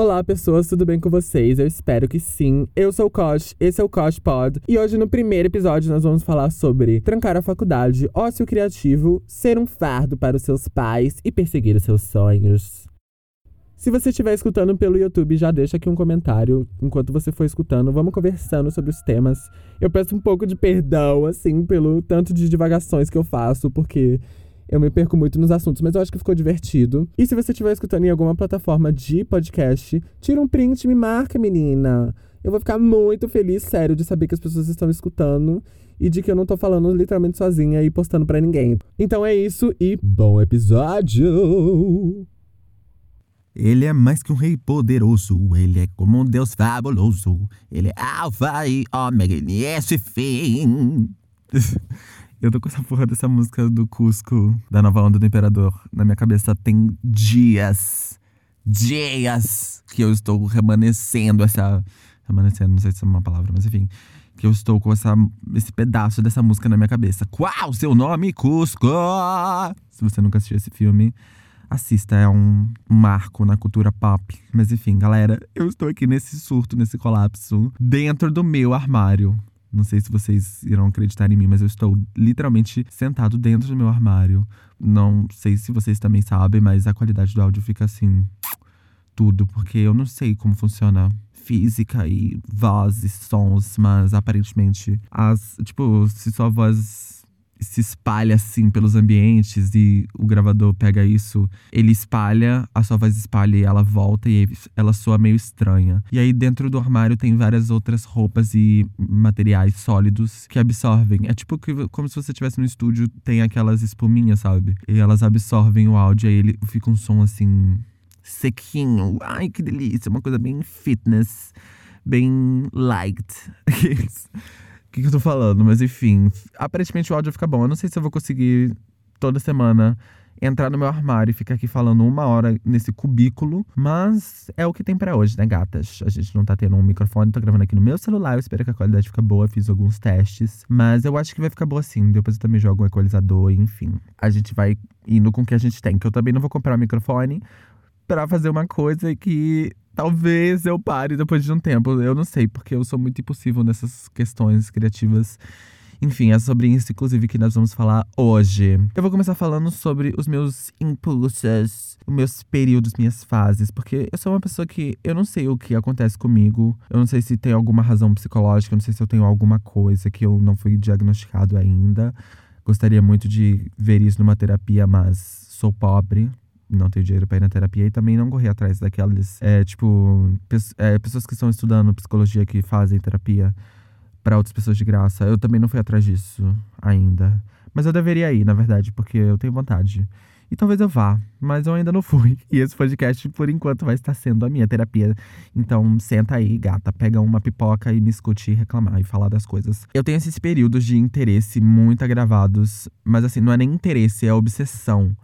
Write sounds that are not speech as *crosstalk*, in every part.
Olá, pessoas, tudo bem com vocês? Eu espero que sim. Eu sou o Kosh, esse é o Kosh Pod, e hoje no primeiro episódio nós vamos falar sobre trancar a faculdade, ócio criativo, ser um fardo para os seus pais e perseguir os seus sonhos. Se você estiver escutando pelo YouTube, já deixa aqui um comentário enquanto você for escutando. Vamos conversando sobre os temas. Eu peço um pouco de perdão, assim, pelo tanto de divagações que eu faço, porque eu me perco muito nos assuntos, mas eu acho que ficou divertido. E se você estiver escutando em alguma plataforma de podcast, tira um print e me marca, menina. Eu vou ficar muito feliz, sério, de saber que as pessoas estão escutando e de que eu não tô falando literalmente sozinha e postando para ninguém. Então é isso e bom episódio! Ele é mais que um rei poderoso, ele é como um deus fabuloso. Ele é alfa e ômega, ele é esse fim. *laughs* Eu tô com essa porra dessa música do Cusco, da nova onda do Imperador, na minha cabeça tem dias. Dias que eu estou remanescendo essa. Remanescendo, não sei se é uma palavra, mas enfim. Que eu estou com essa, esse pedaço dessa música na minha cabeça. Qual seu nome, Cusco? Se você nunca assistiu esse filme, assista. É um marco na cultura pop. Mas enfim, galera, eu estou aqui nesse surto, nesse colapso, dentro do meu armário. Não sei se vocês irão acreditar em mim, mas eu estou literalmente sentado dentro do meu armário. Não sei se vocês também sabem, mas a qualidade do áudio fica assim. Tudo, porque eu não sei como funciona física e voz e sons, mas aparentemente as. Tipo, se sua voz se espalha assim pelos ambientes e o gravador pega isso, ele espalha, a sua voz espalha e ela volta e ela soa meio estranha. E aí dentro do armário tem várias outras roupas e materiais sólidos que absorvem. É tipo que, como se você estivesse no estúdio, tem aquelas espuminhas, sabe? E elas absorvem o áudio aí ele fica um som assim sequinho. Ai, que delícia, uma coisa bem fitness, bem light. *laughs* O que, que eu tô falando? Mas enfim, aparentemente o áudio fica bom. Eu não sei se eu vou conseguir toda semana entrar no meu armário e ficar aqui falando uma hora nesse cubículo, mas é o que tem para hoje, né, gatas? A gente não tá tendo um microfone, tô gravando aqui no meu celular, eu espero que a qualidade fique boa, fiz alguns testes, mas eu acho que vai ficar boa sim. Depois eu também jogo um equalizador, enfim. A gente vai indo com o que a gente tem, que eu também não vou comprar um microfone para fazer uma coisa que Talvez eu pare depois de um tempo. Eu não sei, porque eu sou muito impossível nessas questões criativas. Enfim, é sobre isso, inclusive, que nós vamos falar hoje. Eu vou começar falando sobre os meus impulsos, os meus períodos, minhas fases, porque eu sou uma pessoa que eu não sei o que acontece comigo. Eu não sei se tem alguma razão psicológica, eu não sei se eu tenho alguma coisa que eu não fui diagnosticado ainda. Gostaria muito de ver isso numa terapia, mas sou pobre, não tenho dinheiro para ir na terapia e também não correr atrás daquelas, é, tipo, é, pessoas que estão estudando psicologia que fazem terapia para outras pessoas de graça. Eu também não fui atrás disso ainda. Mas eu deveria ir, na verdade, porque eu tenho vontade. E talvez eu vá, mas eu ainda não fui. *laughs* E esse podcast, por enquanto, vai estar sendo a minha terapia. Então, senta aí, gata, pega uma pipoca e me escute reclamar e falar das coisas. Eu tenho esses períodos de interesse muito agravados, mas assim, não é nem interesse, é obsessão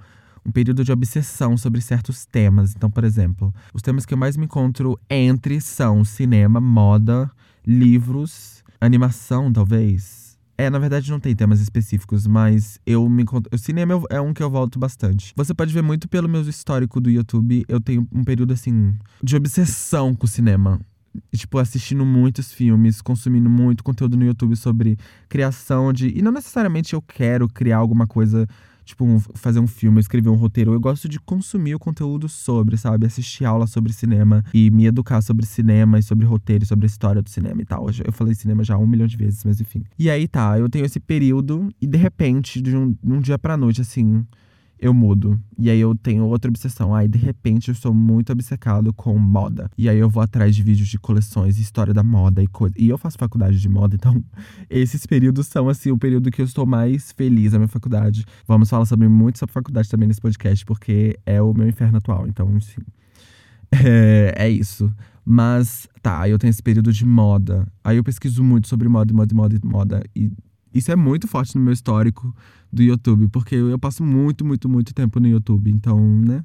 um período de obsessão sobre certos temas. Então, por exemplo, os temas que eu mais me encontro entre são cinema, moda, livros, animação, talvez. É, na verdade não tem temas específicos, mas eu me encontro. O cinema é um que eu volto bastante. Você pode ver muito pelo meu histórico do YouTube. Eu tenho um período assim de obsessão com o cinema tipo, assistindo muitos filmes, consumindo muito conteúdo no YouTube sobre criação de. E não necessariamente eu quero criar alguma coisa tipo, um, fazer um filme, escrever um roteiro. Eu gosto de consumir o conteúdo sobre, sabe? Assistir aula sobre cinema e me educar sobre cinema e sobre roteiro sobre a história do cinema e tal. Eu falei cinema já um milhão de vezes, mas enfim. E aí tá, eu tenho esse período e de repente, de um, de um dia pra noite, assim eu mudo. E aí eu tenho outra obsessão. Aí, de repente, eu sou muito obcecado com moda. E aí eu vou atrás de vídeos de coleções, história da moda e coisa. E eu faço faculdade de moda, então *laughs* esses períodos são, assim, o período que eu estou mais feliz na minha faculdade. Vamos falar sobre muito sobre faculdade também nesse podcast, porque é o meu inferno atual. Então, enfim. *laughs* É, é isso. Mas, tá, aí eu tenho esse período de moda. Aí eu pesquiso muito sobre moda, moda, moda, moda. E isso é muito forte no meu histórico do YouTube, porque eu passo muito, muito, muito tempo no YouTube. Então, né?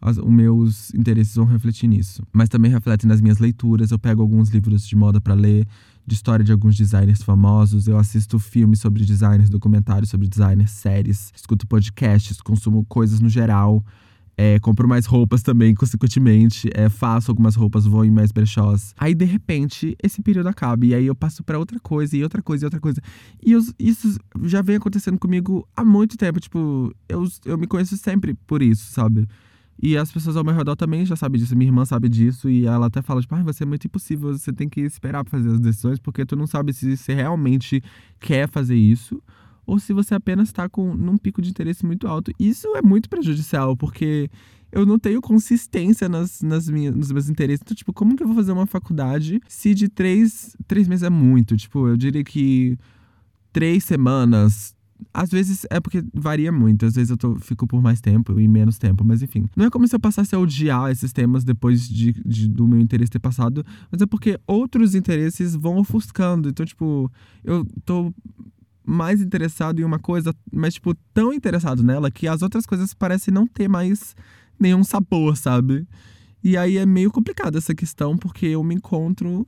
As, os meus interesses vão refletir nisso. Mas também refletem nas minhas leituras. Eu pego alguns livros de moda para ler, de história de alguns designers famosos. Eu assisto filmes sobre designers, documentários sobre designers, séries, escuto podcasts, consumo coisas no geral. É, compro mais roupas também, consequentemente. É, faço algumas roupas, vou em mais brechós. Aí, de repente, esse período acaba. E aí eu passo para outra coisa, e outra coisa, e outra coisa. E eu, isso já vem acontecendo comigo há muito tempo. Tipo, eu, eu me conheço sempre por isso, sabe? E as pessoas ao meu redor também já sabem disso. Minha irmã sabe disso e ela até fala, tipo, ah, você é muito impossível, você tem que esperar pra fazer as decisões, porque tu não sabe se você realmente quer fazer isso ou se você apenas está com num pico de interesse muito alto. Isso é muito prejudicial, porque eu não tenho consistência nas, nas minhas, nos meus interesses. Então, tipo, como que eu vou fazer uma faculdade se de três, três meses é muito? Tipo, eu diria que três semanas. Às vezes é porque varia muito. Às vezes eu tô, fico por mais tempo e menos tempo, mas enfim. Não é como se eu passasse a odiar esses temas depois de, de, do meu interesse ter passado, mas é porque outros interesses vão ofuscando. Então, tipo, eu tô mais interessado em uma coisa, mas, tipo, tão interessado nela que as outras coisas parecem não ter mais nenhum sabor, sabe? E aí é meio complicado essa questão, porque eu me encontro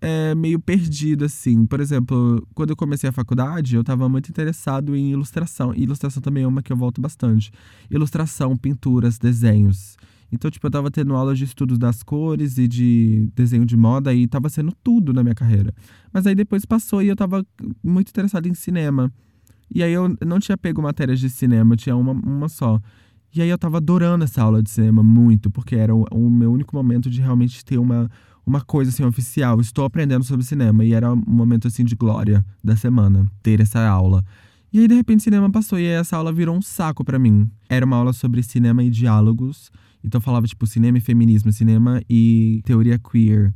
é, meio perdido, assim. Por exemplo, quando eu comecei a faculdade, eu estava muito interessado em ilustração. E ilustração também é uma que eu volto bastante. Ilustração, pinturas, desenhos. Então, tipo, eu tava tendo aulas de estudos das cores e de desenho de moda e tava sendo tudo na minha carreira. Mas aí depois passou e eu tava muito interessado em cinema. E aí eu não tinha pego matérias de cinema, tinha uma, uma só. E aí eu tava adorando essa aula de cinema muito, porque era o, o meu único momento de realmente ter uma, uma coisa assim oficial. Estou aprendendo sobre cinema. E era um momento assim de glória da semana, ter essa aula. E aí, de repente, cinema passou e essa aula virou um saco para mim. Era uma aula sobre cinema e diálogos. Então falava, tipo, cinema e feminismo, cinema e teoria queer.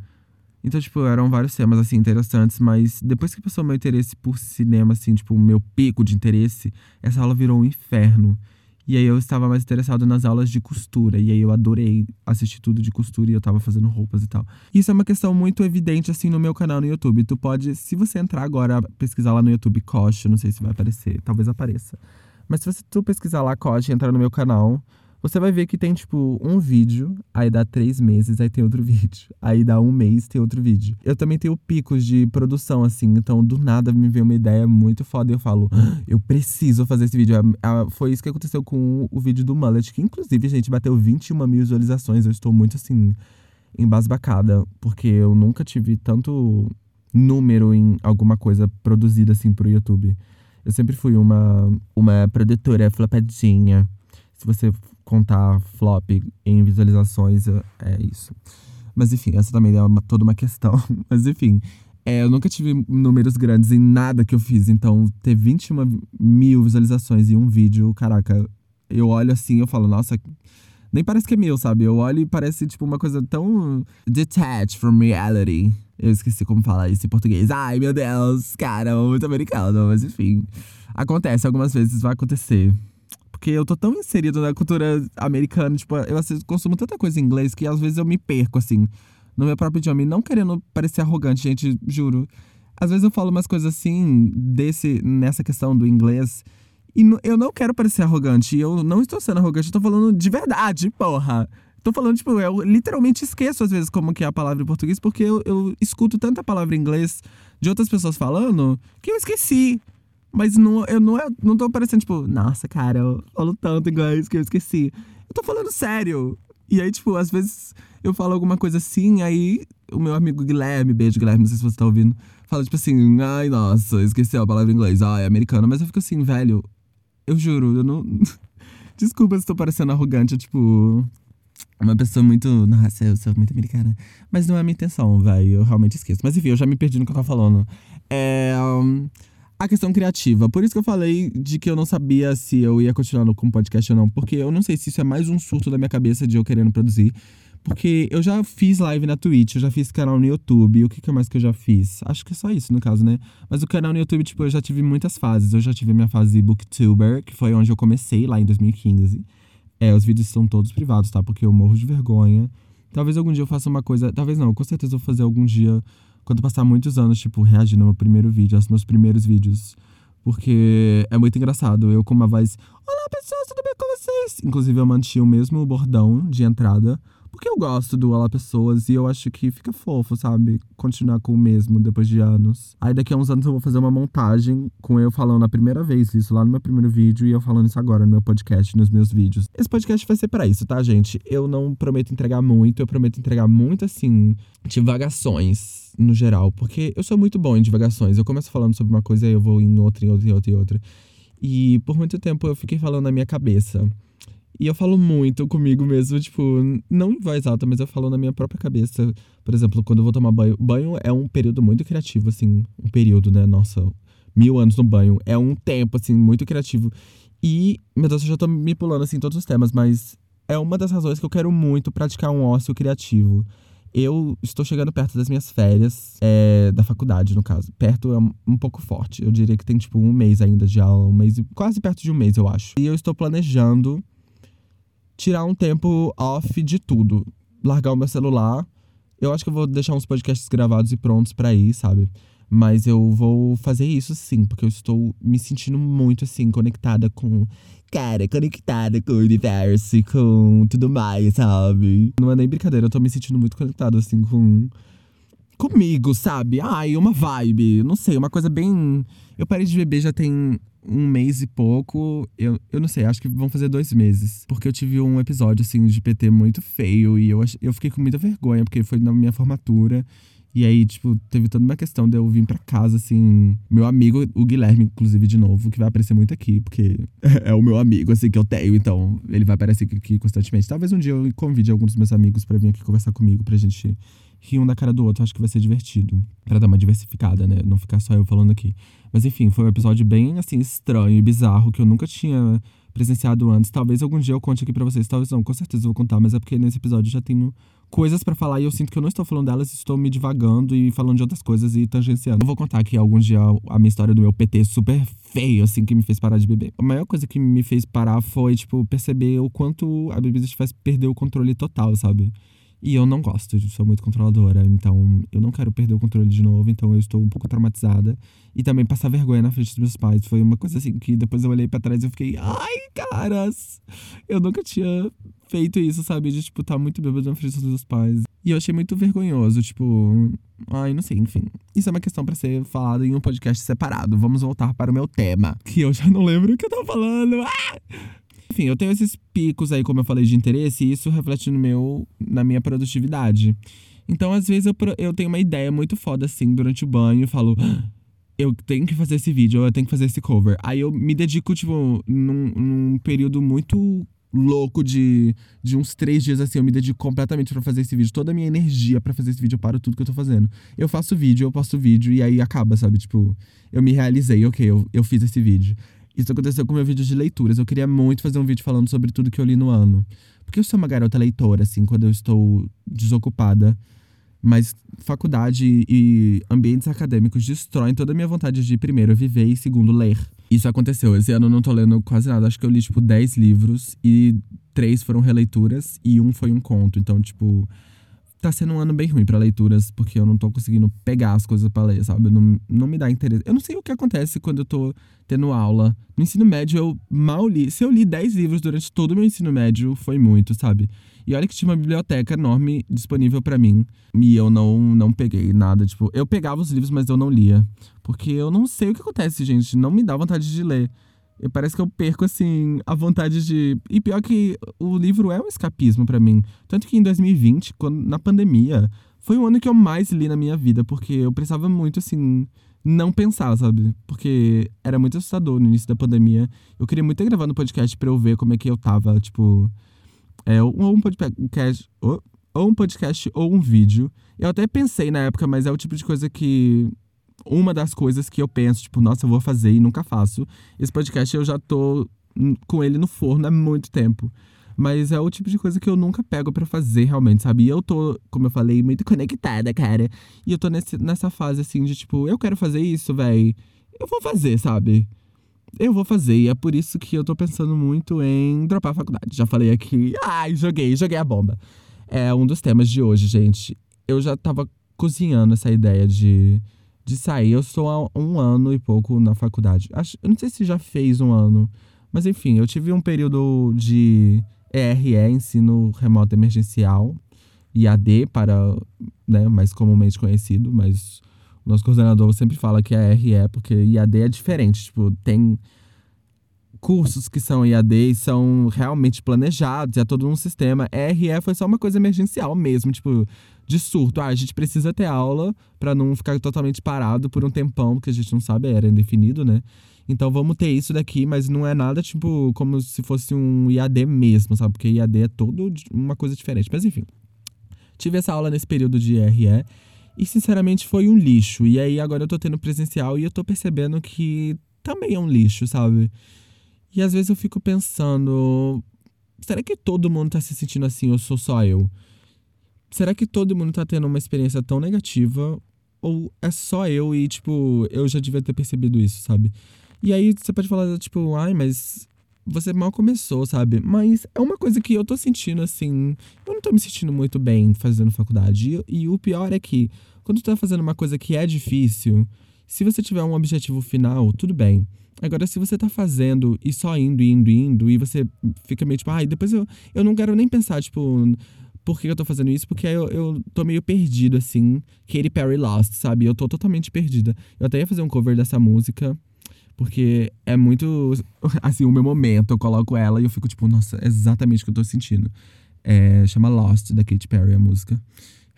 Então, tipo, eram vários temas, assim, interessantes, mas depois que passou meu interesse por cinema, assim, tipo, o meu pico de interesse, essa aula virou um inferno. E aí eu estava mais interessado nas aulas de costura. E aí eu adorei assistir tudo de costura e eu tava fazendo roupas e tal. Isso é uma questão muito evidente, assim, no meu canal no YouTube. Tu pode, se você entrar agora, pesquisar lá no YouTube Koch, não sei se vai aparecer, talvez apareça. Mas se você tu pesquisar lá Koch e entrar no meu canal, você vai ver que tem, tipo, um vídeo, aí dá três meses, aí tem outro vídeo. Aí dá um mês, tem outro vídeo. Eu também tenho picos de produção, assim, então do nada me vem uma ideia muito foda e eu falo, ah, eu preciso fazer esse vídeo. Foi isso que aconteceu com o vídeo do Mullet, que inclusive, gente, bateu 21 mil visualizações. Eu estou muito, assim, embasbacada, porque eu nunca tive tanto número em alguma coisa produzida, assim, pro YouTube. Eu sempre fui uma, uma produtora flopadinha. Se você contar flop em visualizações, é, é isso. Mas enfim, essa também é uma, toda uma questão. *laughs* Mas enfim, é, eu nunca tive números grandes em nada que eu fiz. Então, ter 21 mil visualizações em um vídeo, caraca, eu olho assim eu falo, nossa, nem parece que é meu, sabe? Eu olho e parece, tipo, uma coisa tão detached from reality. Eu esqueci como falar isso em português. Ai, meu Deus, cara, muito americano. Mas enfim, acontece, algumas vezes vai acontecer. Porque eu tô tão inserido na cultura americana, tipo, eu consumo tanta coisa em inglês que às vezes eu me perco, assim, no meu próprio idioma. E não querendo parecer arrogante, gente, juro. Às vezes eu falo umas coisas assim, desse, nessa questão do inglês. E eu não quero parecer arrogante. E eu não estou sendo arrogante, eu tô falando de verdade, porra. Tô falando, tipo, eu literalmente esqueço às vezes como que é a palavra em português, porque eu, eu escuto tanta palavra em inglês de outras pessoas falando que eu esqueci. Mas não, eu não, é, não tô parecendo, tipo, nossa, cara, eu falo tanto inglês que eu esqueci. Eu tô falando sério. E aí, tipo, às vezes eu falo alguma coisa assim, aí o meu amigo Guilherme, beijo Guilherme, não sei se você tá ouvindo, fala tipo assim, ai, nossa, esqueci a palavra em inglês, ai, é americano. Mas eu fico assim, velho, eu juro, eu não. *laughs* Desculpa se estou parecendo arrogante, tipo. Uma pessoa muito. Nossa, eu sou muito americana. Mas não é a minha intenção, velho. Eu realmente esqueço. Mas enfim, eu já me perdi no que eu tava falando. É. Um a questão criativa. Por isso que eu falei de que eu não sabia se eu ia continuar com o podcast ou não. Porque eu não sei se isso é mais um surto da minha cabeça de eu querendo produzir. Porque eu já fiz live na Twitch, eu já fiz canal no YouTube. O que, que mais que eu já fiz? Acho que é só isso, no caso, né? Mas o canal no YouTube, tipo, eu já tive muitas fases. Eu já tive minha fase Booktuber, que foi onde eu comecei lá em 2015. É, os vídeos são todos privados, tá? Porque eu morro de vergonha. Talvez algum dia eu faça uma coisa. Talvez não, com certeza eu vou fazer algum dia quando passar muitos anos, tipo, reagindo ao meu primeiro vídeo, aos meus primeiros vídeos. Porque é muito engraçado. Eu com uma voz. Olá, pessoas, tudo bem com vocês? Inclusive, eu mantinha o mesmo bordão de entrada. Porque eu gosto do Olá Pessoas e eu acho que fica fofo, sabe? Continuar com o mesmo depois de anos. Aí daqui a uns anos eu vou fazer uma montagem com eu falando a primeira vez isso lá no meu primeiro vídeo e eu falando isso agora no meu podcast, nos meus vídeos. Esse podcast vai ser para isso, tá, gente? Eu não prometo entregar muito, eu prometo entregar muito assim, divagações no geral, porque eu sou muito bom em divagações. Eu começo falando sobre uma coisa e eu vou em outra, em outra, em outra, em outra. E por muito tempo eu fiquei falando na minha cabeça. E eu falo muito comigo mesmo, tipo, não em voz alta, mas eu falo na minha própria cabeça. Por exemplo, quando eu vou tomar banho. Banho é um período muito criativo, assim. Um período, né? Nossa, mil anos no banho. É um tempo, assim, muito criativo. E, meu Deus, eu já tô me pulando, assim, todos os temas, mas é uma das razões que eu quero muito praticar um ócio criativo. Eu estou chegando perto das minhas férias, é, da faculdade, no caso. Perto é um pouco forte. Eu diria que tem, tipo, um mês ainda de aula, um mês, quase perto de um mês, eu acho. E eu estou planejando tirar um tempo off de tudo. Largar o meu celular. Eu acho que eu vou deixar uns podcasts gravados e prontos para ir, sabe? Mas eu vou fazer isso sim, porque eu estou me sentindo muito assim, conectada com. Cara, conectada com o universo, com tudo mais, sabe? Não é nem brincadeira, eu tô me sentindo muito conectado assim com. Comigo, sabe? Ai, uma vibe. Não sei, uma coisa bem. Eu parei de beber já tem um mês e pouco. Eu, eu não sei, acho que vão fazer dois meses. Porque eu tive um episódio, assim, de PT muito feio. E eu, eu fiquei com muita vergonha, porque foi na minha formatura. E aí, tipo, teve toda uma questão de eu vir pra casa, assim. Meu amigo, o Guilherme, inclusive, de novo, que vai aparecer muito aqui, porque *laughs* é o meu amigo, assim, que eu tenho. Então, ele vai aparecer aqui constantemente. Talvez um dia eu convide alguns dos meus amigos para vir aqui conversar comigo, pra gente rir um da cara do outro. Acho que vai ser divertido. Pra dar uma diversificada, né? Não ficar só eu falando aqui. Mas enfim, foi um episódio bem, assim, estranho e bizarro, que eu nunca tinha presenciado antes. Talvez algum dia eu conte aqui para vocês. Talvez não, com certeza eu vou contar. Mas é porque nesse episódio eu já tenho coisas para falar e eu sinto que eu não estou falando delas, estou me divagando e falando de outras coisas e tangenciando. Eu vou contar aqui algum dia a minha história do meu PT super feio, assim, que me fez parar de beber. A maior coisa que me fez parar foi, tipo, perceber o quanto a bebida te faz perder o controle total, sabe? E eu não gosto, sou muito controladora. Então, eu não quero perder o controle de novo. Então, eu estou um pouco traumatizada. E também passar vergonha na frente dos meus pais. Foi uma coisa assim que depois eu olhei para trás e eu fiquei, ai, caras! Eu nunca tinha feito isso, sabe? De, tipo, estar tá muito bêbado na frente dos meus pais. E eu achei muito vergonhoso, tipo. Ai, não sei, enfim. Isso é uma questão para ser falada em um podcast separado. Vamos voltar para o meu tema. Que eu já não lembro o que eu tava falando. Ah! Enfim, eu tenho esses picos aí, como eu falei, de interesse, e isso reflete no meu, na minha produtividade. Então, às vezes, eu, eu tenho uma ideia muito foda, assim, durante o banho, falo, ah, eu tenho que fazer esse vídeo, eu tenho que fazer esse cover. Aí eu me dedico, tipo, num, num período muito louco de, de uns três dias assim, eu me dedico completamente para fazer esse vídeo. Toda a minha energia para fazer esse vídeo, eu paro tudo que eu tô fazendo. Eu faço vídeo, eu posto vídeo e aí acaba, sabe? Tipo, eu me realizei, ok, eu, eu fiz esse vídeo. Isso aconteceu com meu vídeo de leituras. Eu queria muito fazer um vídeo falando sobre tudo que eu li no ano. Porque eu sou uma garota leitora, assim, quando eu estou desocupada. Mas faculdade e ambientes acadêmicos destroem toda a minha vontade de, primeiro, viver e, segundo, ler. Isso aconteceu. Esse ano eu não tô lendo quase nada. Acho que eu li, tipo, 10 livros e três foram releituras e um foi um conto. Então, tipo, tá sendo um ano bem ruim para leituras, porque eu não tô conseguindo pegar as coisas para ler, sabe? Não, não me dá interesse. Eu não sei o que acontece quando eu tô tendo aula. No ensino médio, eu mal li. Se eu li 10 livros durante todo o meu ensino médio, foi muito, sabe? E olha que tinha uma biblioteca enorme disponível para mim. E eu não, não peguei nada. Tipo, eu pegava os livros, mas eu não lia. Porque eu não sei o que acontece, gente. Não me dá vontade de ler. Parece que eu perco, assim, a vontade de. E pior que o livro é um escapismo para mim. Tanto que em 2020, quando, na pandemia, foi o ano que eu mais li na minha vida, porque eu precisava muito, assim, não pensar, sabe? Porque era muito assustador no início da pandemia. Eu queria muito ter gravado no podcast pra eu ver como é que eu tava, tipo. É, ou um podcast. Ou, ou um podcast ou um vídeo. Eu até pensei na época, mas é o tipo de coisa que uma das coisas que eu penso, tipo, nossa, eu vou fazer e nunca faço. Esse podcast eu já tô com ele no forno há muito tempo. Mas é o tipo de coisa que eu nunca pego para fazer realmente, sabe? E eu tô, como eu falei, muito conectada, cara. E eu tô nesse, nessa fase assim de tipo, eu quero fazer isso, velho. Eu vou fazer, sabe? Eu vou fazer. E é por isso que eu tô pensando muito em dropar a faculdade. Já falei aqui. Ai, joguei, joguei a bomba. É um dos temas de hoje, gente. Eu já tava cozinhando essa ideia de de sair. Eu estou há um ano e pouco na faculdade. Acho, eu não sei se já fez um ano, mas enfim, eu tive um período de ERE, ensino remoto emergencial, IAD para, né, mais comumente conhecido, mas o nosso coordenador sempre fala que é ERE, porque IAD é diferente, tipo, tem cursos que são IAD são realmente planejados, é todo um sistema. ERE foi só uma coisa emergencial mesmo, tipo, de surto. Ah, a gente precisa ter aula para não ficar totalmente parado por um tempão, que a gente não sabe, era indefinido, né? Então vamos ter isso daqui, mas não é nada tipo como se fosse um IAD mesmo, sabe? Porque IAD é todo uma coisa diferente. Mas enfim. Tive essa aula nesse período de RE e sinceramente foi um lixo. E aí agora eu tô tendo presencial e eu tô percebendo que também é um lixo, sabe? E às vezes eu fico pensando, será que todo mundo tá se sentindo assim ou sou só eu? Será que todo mundo tá tendo uma experiência tão negativa ou é só eu e tipo, eu já devia ter percebido isso, sabe? E aí você pode falar, tipo, ai, mas você mal começou, sabe? Mas é uma coisa que eu tô sentindo assim. Eu não tô me sentindo muito bem fazendo faculdade. E, e o pior é que, quando tu tá fazendo uma coisa que é difícil, se você tiver um objetivo final, tudo bem. Agora, se você tá fazendo e só indo, indo, indo, e você fica meio tipo, ai, ah, depois eu, eu não quero nem pensar, tipo, por que eu tô fazendo isso? Porque eu, eu tô meio perdido, assim. Katy Perry Lost, sabe? Eu tô totalmente perdida. Eu até ia fazer um cover dessa música. Porque é muito, assim, o meu momento. Eu coloco ela e eu fico tipo, nossa, é exatamente o que eu tô sentindo. É, chama Lost, da Katy Perry, a música.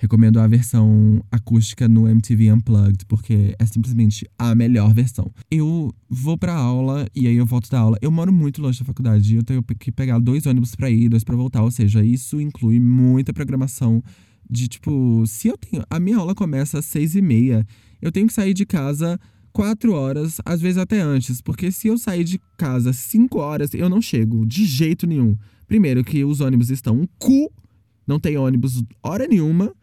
Recomendo a versão acústica no MTV Unplugged, porque é simplesmente a melhor versão. Eu vou pra aula e aí eu volto da aula. Eu moro muito longe da faculdade, eu tenho que pegar dois ônibus para ir, dois para voltar, ou seja, isso inclui muita programação de tipo, se eu tenho. A minha aula começa às seis e meia, eu tenho que sair de casa quatro horas, às vezes até antes, porque se eu sair de casa cinco horas, eu não chego de jeito nenhum. Primeiro, que os ônibus estão um cu, não tem ônibus hora nenhuma.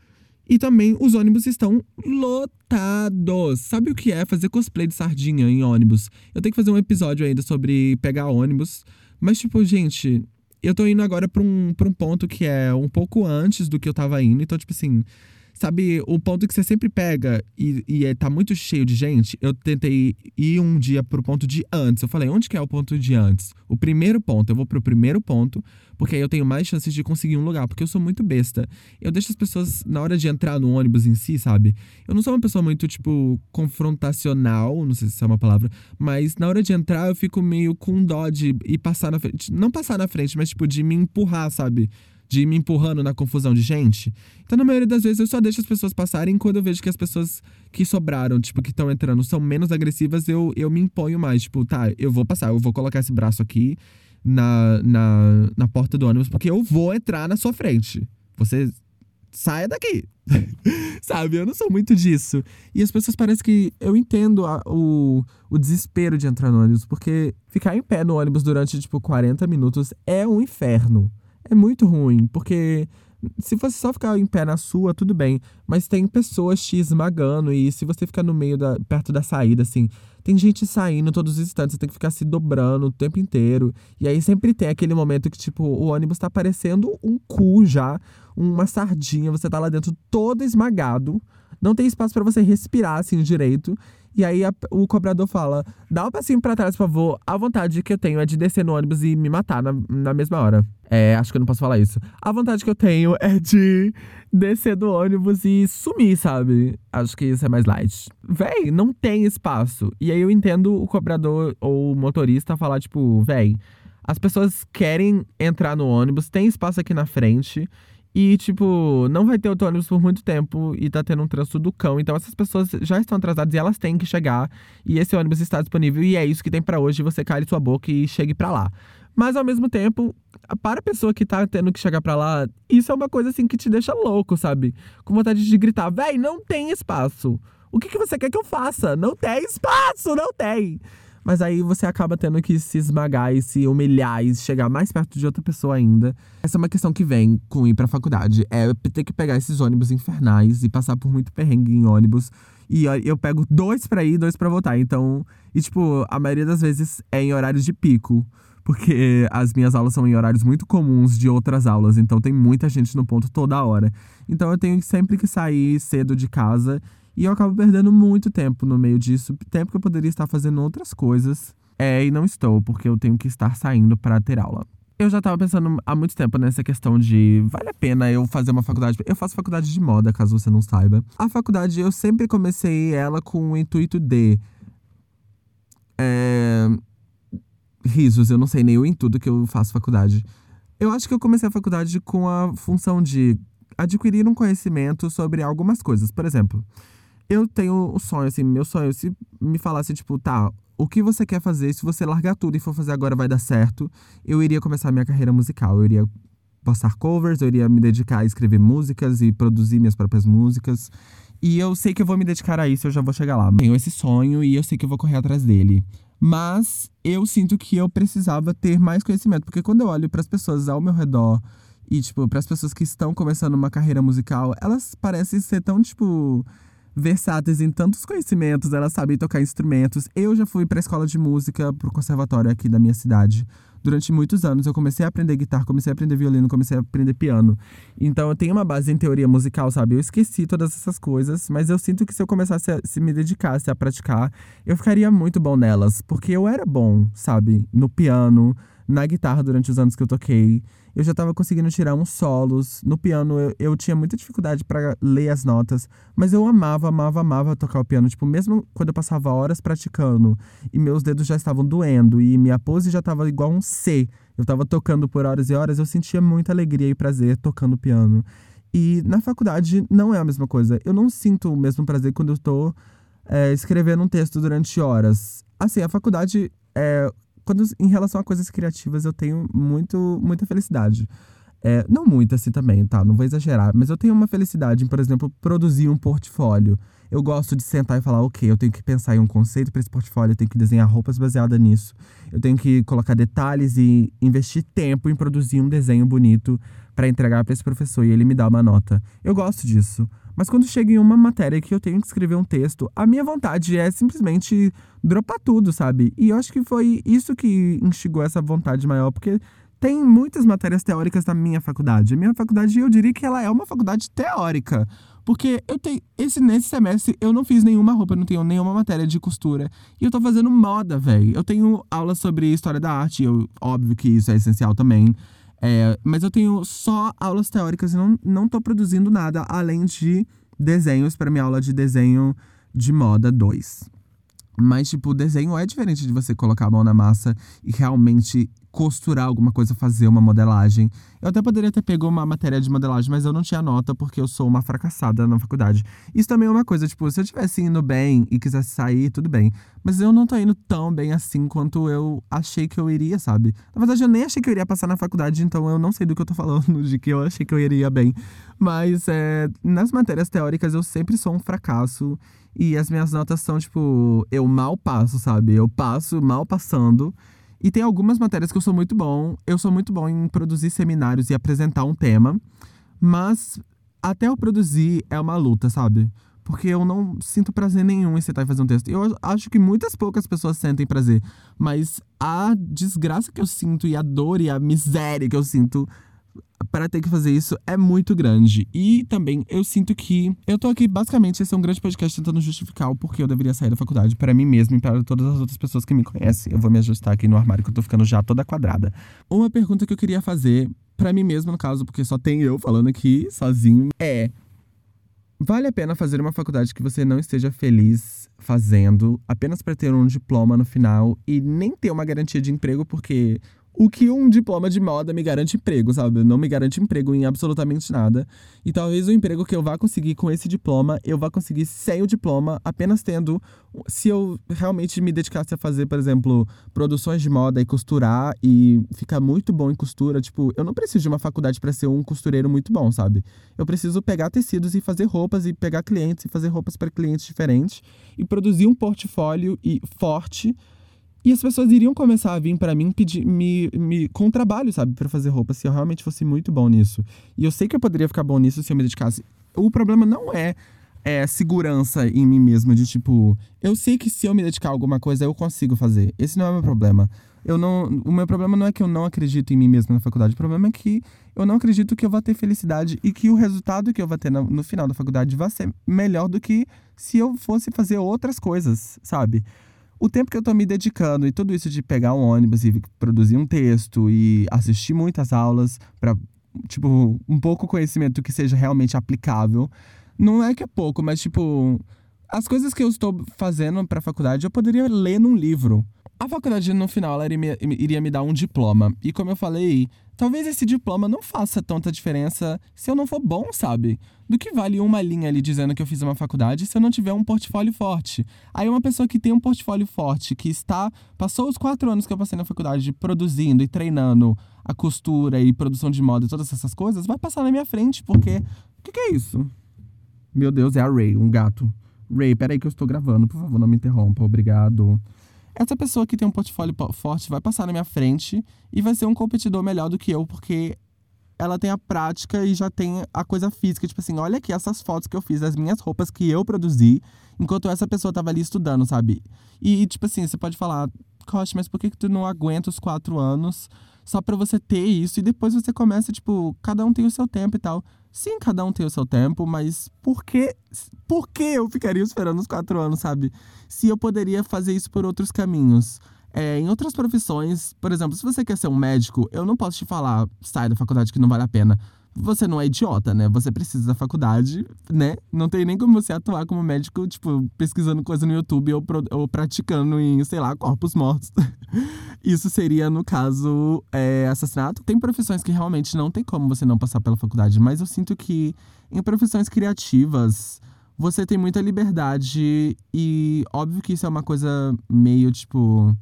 E também os ônibus estão lotados. Sabe o que é fazer cosplay de sardinha em ônibus? Eu tenho que fazer um episódio ainda sobre pegar ônibus. Mas, tipo, gente, eu tô indo agora pra um, pra um ponto que é um pouco antes do que eu tava indo. Então, tipo assim, Sabe, o ponto que você sempre pega e, e é, tá muito cheio de gente, eu tentei ir um dia pro ponto de antes. Eu falei, onde que é o ponto de antes? O primeiro ponto, eu vou pro primeiro ponto, porque aí eu tenho mais chances de conseguir um lugar, porque eu sou muito besta. Eu deixo as pessoas, na hora de entrar no ônibus em si, sabe? Eu não sou uma pessoa muito, tipo, confrontacional, não sei se é uma palavra, mas na hora de entrar eu fico meio com dó de ir passar na frente. Não passar na frente, mas, tipo, de me empurrar, sabe? De me empurrando na confusão de gente. Então, na maioria das vezes, eu só deixo as pessoas passarem. Quando eu vejo que as pessoas que sobraram, tipo, que estão entrando, são menos agressivas, eu, eu me imponho mais. Tipo, tá, eu vou passar, eu vou colocar esse braço aqui na, na, na porta do ônibus, porque eu vou entrar na sua frente. Você saia daqui. *laughs* Sabe? Eu não sou muito disso. E as pessoas parecem que eu entendo a, o, o desespero de entrar no ônibus, porque ficar em pé no ônibus durante, tipo, 40 minutos é um inferno é muito ruim, porque se você só ficar em pé na sua, tudo bem. Mas tem pessoas te esmagando. E se você ficar no meio da. perto da saída, assim, tem gente saindo todos os instantes, você tem que ficar se dobrando o tempo inteiro. E aí sempre tem aquele momento que, tipo, o ônibus tá parecendo um cu já, uma sardinha, você tá lá dentro todo esmagado. Não tem espaço para você respirar assim direito. E aí a, o cobrador fala: dá um passinho pra trás, por favor. A vontade que eu tenho é de descer no ônibus e me matar na, na mesma hora. É, acho que eu não posso falar isso. A vontade que eu tenho é de descer do ônibus e sumir, sabe? Acho que isso é mais light. Véi, não tem espaço. E aí eu entendo o cobrador ou o motorista falar, tipo, véi, as pessoas querem entrar no ônibus, tem espaço aqui na frente. E, tipo, não vai ter outro ônibus por muito tempo e tá tendo um trânsito do cão. Então, essas pessoas já estão atrasadas e elas têm que chegar. E esse ônibus está disponível e é isso que tem para hoje. Você cale sua boca e chegue para lá. Mas, ao mesmo tempo, para a pessoa que tá tendo que chegar para lá, isso é uma coisa, assim, que te deixa louco, sabe? Com vontade de gritar: véi, não tem espaço. O que, que você quer que eu faça? Não tem espaço, não tem. Mas aí você acaba tendo que se esmagar e se humilhar e chegar mais perto de outra pessoa ainda. Essa é uma questão que vem com ir pra faculdade. É ter que pegar esses ônibus infernais e passar por muito perrengue em ônibus. E eu pego dois para ir, dois para voltar. Então, e tipo, a maioria das vezes é em horários de pico. Porque as minhas aulas são em horários muito comuns de outras aulas. Então tem muita gente no ponto toda hora. Então eu tenho sempre que sair cedo de casa e eu acabo perdendo muito tempo no meio disso, tempo que eu poderia estar fazendo outras coisas. É, e não estou, porque eu tenho que estar saindo para ter aula. eu já tava pensando há muito tempo nessa questão de vale a pena eu fazer uma faculdade. Eu faço faculdade de moda, caso você não saiba. A faculdade eu sempre comecei ela com o intuito de. É, risos, eu não sei nem o intuito que eu faço faculdade. Eu acho que eu comecei a faculdade com a função de adquirir um conhecimento sobre algumas coisas. Por exemplo, eu tenho o sonho, assim, meu sonho, se me falasse, tipo, tá, o que você quer fazer, se você largar tudo e for fazer agora vai dar certo, eu iria começar minha carreira musical. Eu iria postar covers, eu iria me dedicar a escrever músicas e produzir minhas próprias músicas. E eu sei que eu vou me dedicar a isso, eu já vou chegar lá. Tenho esse sonho e eu sei que eu vou correr atrás dele. Mas eu sinto que eu precisava ter mais conhecimento, porque quando eu olho para as pessoas ao meu redor e tipo, para as pessoas que estão começando uma carreira musical, elas parecem ser tão tipo versáteis em tantos conhecimentos, elas sabem tocar instrumentos. Eu já fui para a escola de música, pro conservatório aqui da minha cidade. Durante muitos anos eu comecei a aprender guitarra, comecei a aprender violino, comecei a aprender piano. Então eu tenho uma base em teoria musical, sabe? Eu esqueci todas essas coisas, mas eu sinto que se eu começasse a se me dedicasse a praticar, eu ficaria muito bom nelas, porque eu era bom, sabe? No piano, na guitarra durante os anos que eu toquei. Eu já estava conseguindo tirar uns solos. No piano eu, eu tinha muita dificuldade para ler as notas, mas eu amava, amava, amava tocar o piano. Tipo, mesmo quando eu passava horas praticando e meus dedos já estavam doendo e minha pose já estava igual um C. Eu estava tocando por horas e horas, eu sentia muita alegria e prazer tocando piano. E na faculdade não é a mesma coisa. Eu não sinto o mesmo prazer quando eu estou é, escrevendo um texto durante horas. Assim, a faculdade é, quando, em relação a coisas criativas, eu tenho muito, muita felicidade. É, não muito assim também, tá? Não vou exagerar, mas eu tenho uma felicidade em, por exemplo, produzir um portfólio. Eu gosto de sentar e falar, ok, eu tenho que pensar em um conceito para esse portfólio, eu tenho que desenhar roupas baseadas nisso. Eu tenho que colocar detalhes e investir tempo em produzir um desenho bonito para entregar para esse professor e ele me dar uma nota. Eu gosto disso. Mas quando chega em uma matéria que eu tenho que escrever um texto, a minha vontade é simplesmente dropar tudo, sabe? E eu acho que foi isso que instigou essa vontade maior, porque tem muitas matérias teóricas na minha faculdade. A minha faculdade, eu diria que ela é uma faculdade teórica. Porque eu tenho. Esse, nesse semestre eu não fiz nenhuma roupa, eu não tenho nenhuma matéria de costura. E eu tô fazendo moda, velho. Eu tenho aulas sobre história da arte, eu, óbvio que isso é essencial também. É, mas eu tenho só aulas teóricas e não, não tô produzindo nada além de desenhos para minha aula de desenho de moda 2. Mas, tipo, o desenho é diferente de você colocar a mão na massa e realmente costurar alguma coisa, fazer uma modelagem. Eu até poderia ter pego uma matéria de modelagem, mas eu não tinha nota porque eu sou uma fracassada na faculdade. Isso também é uma coisa, tipo, se eu tivesse indo bem e quisesse sair, tudo bem. Mas eu não tô indo tão bem assim quanto eu achei que eu iria, sabe? Na verdade, eu nem achei que eu iria passar na faculdade, então eu não sei do que eu tô falando, *laughs* de que eu achei que eu iria bem. Mas é, nas matérias teóricas eu sempre sou um fracasso. E as minhas notas são, tipo, eu mal passo, sabe? Eu passo mal passando. E tem algumas matérias que eu sou muito bom. Eu sou muito bom em produzir seminários e apresentar um tema. Mas até eu produzir é uma luta, sabe? Porque eu não sinto prazer nenhum em sentar e fazer um texto. Eu acho que muitas poucas pessoas sentem prazer. Mas a desgraça que eu sinto e a dor e a miséria que eu sinto para ter que fazer isso é muito grande. E também eu sinto que eu tô aqui, basicamente, esse é um grande podcast tentando justificar o porquê eu deveria sair da faculdade para mim mesmo e para todas as outras pessoas que me conhecem. Eu vou me ajustar aqui no armário que eu tô ficando já toda quadrada. Uma pergunta que eu queria fazer para mim mesmo, no caso, porque só tem eu falando aqui sozinho, é: vale a pena fazer uma faculdade que você não esteja feliz fazendo apenas para ter um diploma no final e nem ter uma garantia de emprego, porque o que um diploma de moda me garante emprego, sabe? Não me garante emprego em absolutamente nada. E talvez o emprego que eu vá conseguir com esse diploma, eu vá conseguir sem o diploma, apenas tendo. Se eu realmente me dedicasse a fazer, por exemplo, produções de moda e costurar e ficar muito bom em costura, tipo, eu não preciso de uma faculdade para ser um costureiro muito bom, sabe? Eu preciso pegar tecidos e fazer roupas e pegar clientes e fazer roupas para clientes diferentes e produzir um portfólio e forte e as pessoas iriam começar a vir para mim pedir me, me com trabalho, sabe, para fazer roupa, se eu realmente fosse muito bom nisso. E eu sei que eu poderia ficar bom nisso se eu me dedicasse. O problema não é, é segurança em mim mesmo, de tipo, eu sei que se eu me dedicar a alguma coisa eu consigo fazer. Esse não é o meu problema. Eu não, o meu problema não é que eu não acredito em mim mesmo na faculdade. O problema é que eu não acredito que eu vou ter felicidade e que o resultado que eu vou ter no, no final da faculdade vai ser melhor do que se eu fosse fazer outras coisas, sabe? O tempo que eu tô me dedicando e tudo isso de pegar um ônibus e produzir um texto e assistir muitas aulas para tipo, um pouco conhecimento que seja realmente aplicável, não é que é pouco, mas tipo, as coisas que eu estou fazendo para a faculdade eu poderia ler num livro. A faculdade, no final, ela iria, me dar um diploma. E como eu falei, talvez esse diploma não faça tanta diferença se eu não for bom, sabe? Do que vale uma linha ali dizendo que eu fiz uma faculdade se eu não tiver um portfólio forte? Aí uma pessoa que tem um portfólio forte, que está. passou os quatro anos que eu passei na faculdade produzindo e treinando a costura e produção de moda e todas essas coisas, vai passar na minha frente, porque. O que, que é isso? Meu Deus, é a Ray, um gato. Ray, peraí que eu estou gravando, por favor, não me interrompa, obrigado. Essa pessoa que tem um portfólio forte vai passar na minha frente e vai ser um competidor melhor do que eu, porque ela tem a prática e já tem a coisa física. Tipo assim, olha aqui essas fotos que eu fiz, as minhas roupas que eu produzi, enquanto essa pessoa tava ali estudando, sabe? E, tipo assim, você pode falar, Coxa, mas por que, que tu não aguenta os quatro anos só para você ter isso? E depois você começa, tipo, cada um tem o seu tempo e tal. Sim, cada um tem o seu tempo, mas por que, por que eu ficaria esperando os quatro anos, sabe? Se eu poderia fazer isso por outros caminhos. É, em outras profissões, por exemplo, se você quer ser um médico, eu não posso te falar, sai da faculdade que não vale a pena você não é idiota, né? Você precisa da faculdade, né? Não tem nem como você atuar como médico, tipo, pesquisando coisa no YouTube ou, ou praticando em, sei lá, corpos mortos. *laughs* Isso seria, no caso, é, assassinato. Tem profissões que realmente não tem como você não passar pela faculdade, mas eu sinto que em profissões criativas você tem muita liberdade e óbvio que isso é uma coisa meio, tipo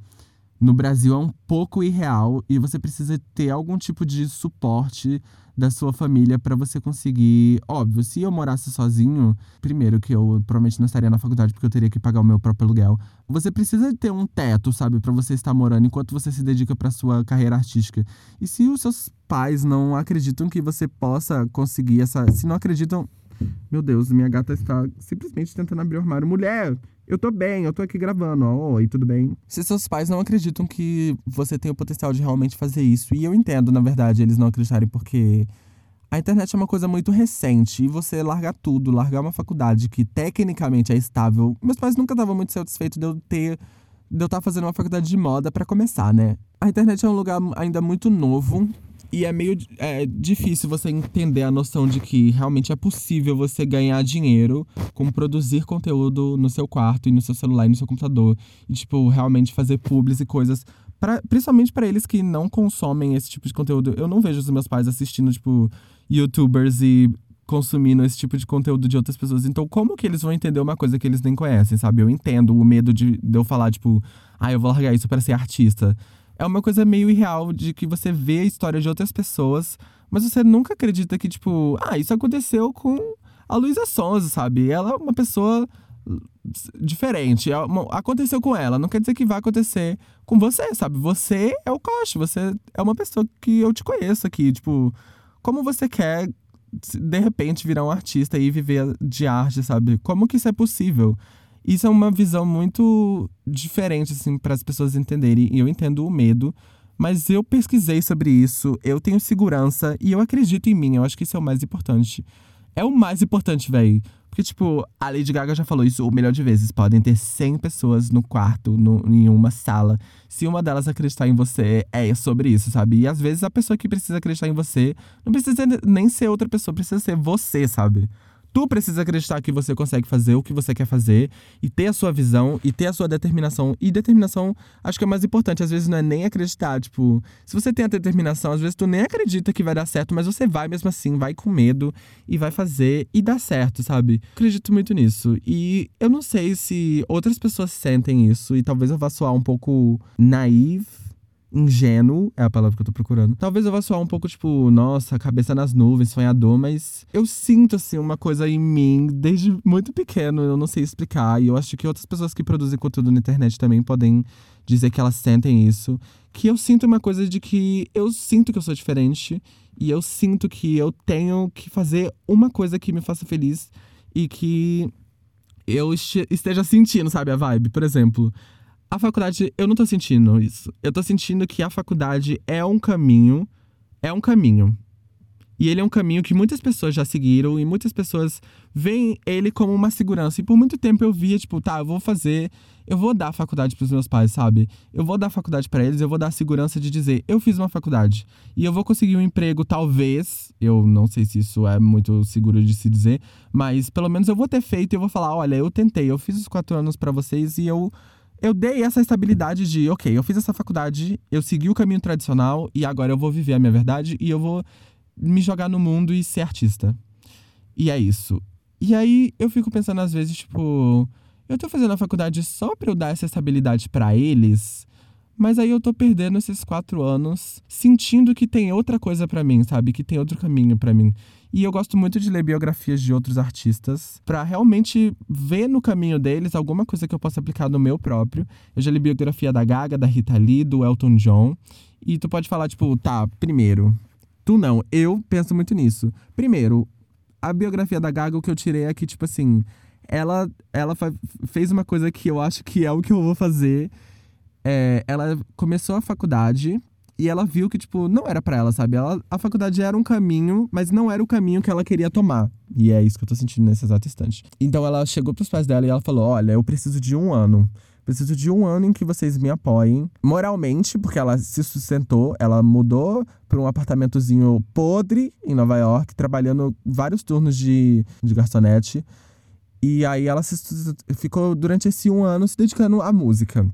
no Brasil é um pouco irreal e você precisa ter algum tipo de suporte da sua família para você conseguir. Óbvio, se eu morasse sozinho, primeiro que eu provavelmente não estaria na faculdade porque eu teria que pagar o meu próprio aluguel. Você precisa ter um teto, sabe, para você estar morando enquanto você se dedica para sua carreira artística. E se os seus pais não acreditam que você possa conseguir essa, se não acreditam, meu Deus, minha gata está simplesmente tentando abrir o armário. Mulher, eu tô bem, eu tô aqui gravando, ó. Oi, tudo bem? Se seus pais não acreditam que você tem o potencial de realmente fazer isso, e eu entendo, na verdade, eles não acreditarem, porque a internet é uma coisa muito recente, e você largar tudo, largar uma faculdade que tecnicamente é estável. Meus pais nunca estavam muito satisfeitos de eu ter. de eu estar fazendo uma faculdade de moda para começar, né? A internet é um lugar ainda muito novo e é meio é, difícil você entender a noção de que realmente é possível você ganhar dinheiro com produzir conteúdo no seu quarto e no seu celular e no seu computador. E, tipo, realmente fazer publis e coisas. Pra, principalmente para eles que não consomem esse tipo de conteúdo. Eu não vejo os meus pais assistindo, tipo, youtubers e consumindo esse tipo de conteúdo de outras pessoas. Então, como que eles vão entender uma coisa que eles nem conhecem, sabe? Eu entendo o medo de, de eu falar, tipo, ah, eu vou largar isso para ser artista é uma coisa meio irreal de que você vê a história de outras pessoas, mas você nunca acredita que, tipo, ah, isso aconteceu com a Luísa Sonza, sabe? Ela é uma pessoa diferente. É aconteceu com ela, não quer dizer que vai acontecer com você, sabe? Você é o coach, você é uma pessoa que eu te conheço aqui. Tipo, como você quer, de repente, virar um artista e viver de arte, sabe? Como que isso é possível? Isso é uma visão muito diferente, assim, para as pessoas entenderem. E eu entendo o medo, mas eu pesquisei sobre isso, eu tenho segurança e eu acredito em mim. Eu acho que isso é o mais importante. É o mais importante, velho. Porque, tipo, a Lady Gaga já falou isso um milhão de vezes. Podem ter 100 pessoas no quarto, no, em uma sala. Se uma delas acreditar em você, é sobre isso, sabe? E às vezes a pessoa que precisa acreditar em você não precisa nem ser outra pessoa, precisa ser você, sabe? Tu precisa acreditar que você consegue fazer o que você quer fazer e ter a sua visão e ter a sua determinação. E determinação, acho que é mais importante. Às vezes não é nem acreditar. Tipo, se você tem a determinação, às vezes tu nem acredita que vai dar certo, mas você vai mesmo assim, vai com medo e vai fazer e dá certo, sabe? Acredito muito nisso. E eu não sei se outras pessoas sentem isso e talvez eu vá soar um pouco naive ingênuo, é a palavra que eu tô procurando. Talvez eu vá soar um pouco tipo, nossa, cabeça nas nuvens, sonhador, mas eu sinto assim uma coisa em mim desde muito pequeno, eu não sei explicar, e eu acho que outras pessoas que produzem conteúdo na internet também podem dizer que elas sentem isso, que eu sinto uma coisa de que eu sinto que eu sou diferente e eu sinto que eu tenho que fazer uma coisa que me faça feliz e que eu esteja sentindo, sabe, a vibe. Por exemplo, a faculdade, eu não tô sentindo isso. Eu tô sentindo que a faculdade é um caminho. É um caminho. E ele é um caminho que muitas pessoas já seguiram e muitas pessoas veem ele como uma segurança. E por muito tempo eu via, tipo, tá, eu vou fazer, eu vou dar faculdade pros meus pais, sabe? Eu vou dar faculdade para eles, eu vou dar a segurança de dizer, eu fiz uma faculdade. E eu vou conseguir um emprego, talvez. Eu não sei se isso é muito seguro de se dizer, mas pelo menos eu vou ter feito e eu vou falar: olha, eu tentei, eu fiz os quatro anos para vocês e eu eu dei essa estabilidade de, ok, eu fiz essa faculdade, eu segui o caminho tradicional e agora eu vou viver a minha verdade e eu vou me jogar no mundo e ser artista. E é isso. E aí eu fico pensando às vezes, tipo, eu tô fazendo a faculdade só pra eu dar essa estabilidade para eles, mas aí eu tô perdendo esses quatro anos sentindo que tem outra coisa para mim, sabe? Que tem outro caminho para mim. E eu gosto muito de ler biografias de outros artistas para realmente ver no caminho deles alguma coisa que eu possa aplicar no meu próprio. Eu já li biografia da Gaga, da Rita Lee, do Elton John. E tu pode falar, tipo, tá, primeiro. Tu não, eu penso muito nisso. Primeiro, a biografia da Gaga, o que eu tirei é que, tipo assim, ela, ela fez uma coisa que eu acho que é o que eu vou fazer. É, ela começou a faculdade e ela viu que, tipo, não era para ela, sabe? Ela, a faculdade era um caminho, mas não era o caminho que ela queria tomar. E é isso que eu tô sentindo nesse exato instante. Então ela chegou pros pais dela e ela falou: Olha, eu preciso de um ano. Preciso de um ano em que vocês me apoiem moralmente, porque ela se sustentou, ela mudou para um apartamentozinho podre em Nova York, trabalhando vários turnos de, de garçonete. E aí ela se, ficou durante esse um ano se dedicando à música.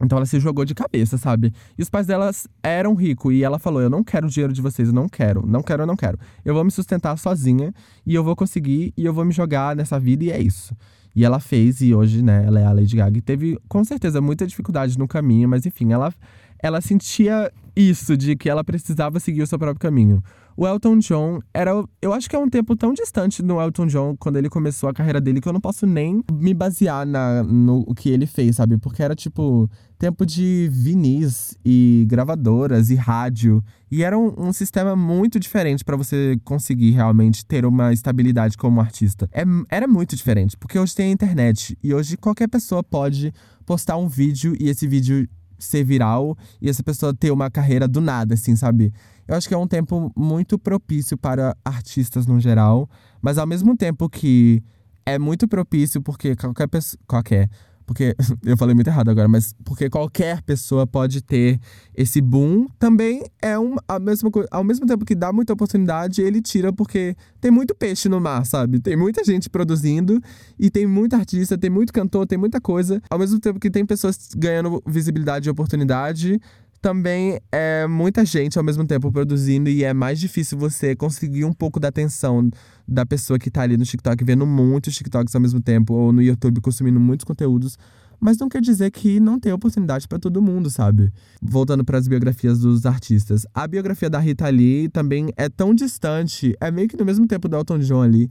Então ela se jogou de cabeça, sabe? E os pais delas eram ricos e ela falou: Eu não quero o dinheiro de vocês, eu não quero, não quero, eu não quero. Eu vou me sustentar sozinha e eu vou conseguir e eu vou me jogar nessa vida e é isso. E ela fez, e hoje, né, ela é a Lady Gaga. E teve, com certeza, muita dificuldade no caminho, mas enfim, ela, ela sentia isso, de que ela precisava seguir o seu próprio caminho. O Elton John era. Eu acho que é um tempo tão distante do Elton John quando ele começou a carreira dele que eu não posso nem me basear na, no que ele fez, sabe? Porque era tipo tempo de vinis e gravadoras e rádio. E era um, um sistema muito diferente para você conseguir realmente ter uma estabilidade como artista. É, era muito diferente, porque hoje tem a internet e hoje qualquer pessoa pode postar um vídeo e esse vídeo ser viral e essa pessoa ter uma carreira do nada, assim, sabe? Eu acho que é um tempo muito propício para artistas no geral, mas ao mesmo tempo que é muito propício porque qualquer pessoa. Qualquer porque *laughs* eu falei muito errado agora, mas porque qualquer pessoa pode ter esse boom, também é um, a mesma coisa. Ao mesmo tempo que dá muita oportunidade, ele tira porque tem muito peixe no mar, sabe? Tem muita gente produzindo e tem muito artista, tem muito cantor, tem muita coisa. Ao mesmo tempo que tem pessoas ganhando visibilidade e oportunidade, também é muita gente ao mesmo tempo produzindo e é mais difícil você conseguir um pouco da atenção da pessoa que tá ali no TikTok vendo muitos TikToks ao mesmo tempo ou no YouTube consumindo muitos conteúdos. Mas não quer dizer que não tem oportunidade para todo mundo, sabe? Voltando para as biografias dos artistas. A biografia da Rita Lee também é tão distante, é meio que no mesmo tempo do Elton John ali.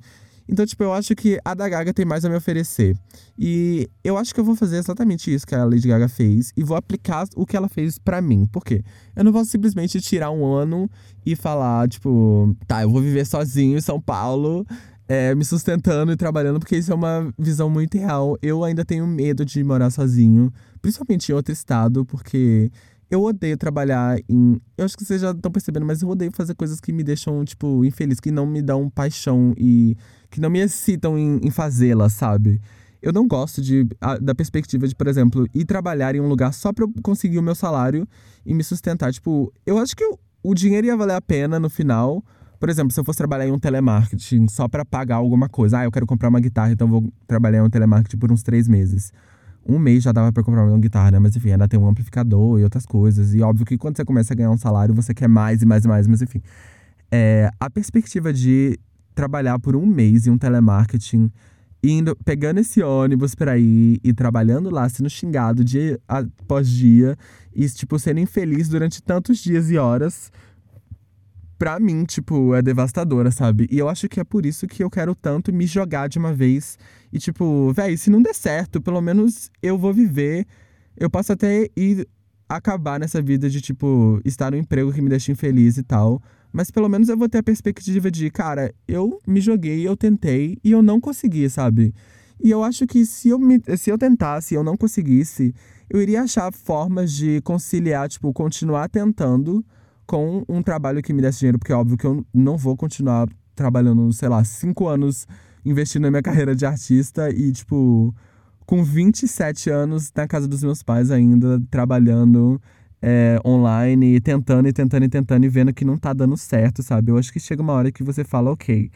Então, tipo, eu acho que a da Gaga tem mais a me oferecer. E eu acho que eu vou fazer exatamente isso que a Lady Gaga fez e vou aplicar o que ela fez para mim. Por quê? Eu não vou simplesmente tirar um ano e falar, tipo, tá, eu vou viver sozinho em São Paulo. É, me sustentando e trabalhando, porque isso é uma visão muito real. Eu ainda tenho medo de morar sozinho, principalmente em outro estado, porque eu odeio trabalhar em. Eu acho que vocês já estão percebendo, mas eu odeio fazer coisas que me deixam, tipo, infeliz, que não me dão paixão e que não me excitam em, em fazê-las, sabe? Eu não gosto de, a, da perspectiva de, por exemplo, ir trabalhar em um lugar só pra eu conseguir o meu salário e me sustentar. Tipo, eu acho que o, dinheiro ia valer a pena no final. Por exemplo, se eu fosse trabalhar em um telemarketing só para pagar alguma coisa. Ah, eu quero comprar uma guitarra, então vou trabalhar em um telemarketing por uns três meses. Um mês já dava pra comprar uma guitarra, né? Mas enfim, ainda tem um amplificador e outras coisas. E óbvio que quando você começa a ganhar um salário, você quer mais e mais e mais. Mas enfim, é, a perspectiva de trabalhar por um mês em um telemarketing, indo, pegando esse ônibus pra ir e trabalhando lá, sendo xingado dia após dia e, tipo, sendo infeliz durante tantos dias e horas, pra mim, tipo, é devastadora, sabe? E eu acho que é por isso que eu quero tanto me jogar de uma vez e, tipo, véi, se não der certo, pelo menos eu vou viver. Eu posso até ir acabar nessa vida de, tipo, estar no emprego que me deixa infeliz e tal. Mas pelo menos eu vou ter a perspectiva de, cara, eu me joguei, eu tentei e eu não consegui, sabe? E eu acho que se eu, me, se eu tentasse e eu não conseguisse, eu iria achar formas de conciliar, tipo, continuar tentando com um trabalho que me desse dinheiro, porque é óbvio que eu não vou continuar trabalhando, sei lá, cinco anos investindo na minha carreira de artista e, tipo, com 27 anos na casa dos meus pais ainda, trabalhando é, online, e tentando e tentando e tentando e vendo que não tá dando certo, sabe? Eu acho que chega uma hora que você fala, ok,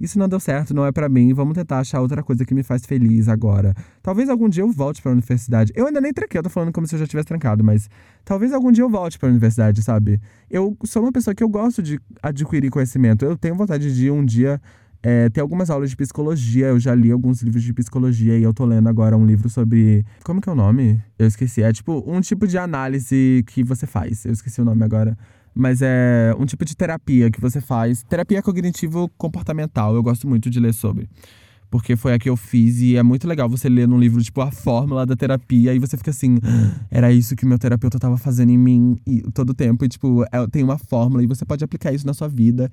isso não deu certo, não é para mim, vamos tentar achar outra coisa que me faz feliz agora. Talvez algum dia eu volte pra universidade. Eu ainda nem tranquei, eu tô falando como se eu já tivesse trancado, mas talvez algum dia eu volte pra universidade, sabe? Eu sou uma pessoa que eu gosto de adquirir conhecimento. Eu tenho vontade de um dia é, ter algumas aulas de psicologia. Eu já li alguns livros de psicologia e eu tô lendo agora um livro sobre. Como que é o nome? Eu esqueci. É tipo um tipo de análise que você faz. Eu esqueci o nome agora mas é um tipo de terapia que você faz. Terapia cognitivo-comportamental, eu gosto muito de ler sobre. Porque foi a que eu fiz e é muito legal você ler num livro, tipo, a fórmula da terapia e você fica assim, ah, era isso que meu terapeuta estava fazendo em mim e, todo tempo. E, tipo, é, tem uma fórmula e você pode aplicar isso na sua vida.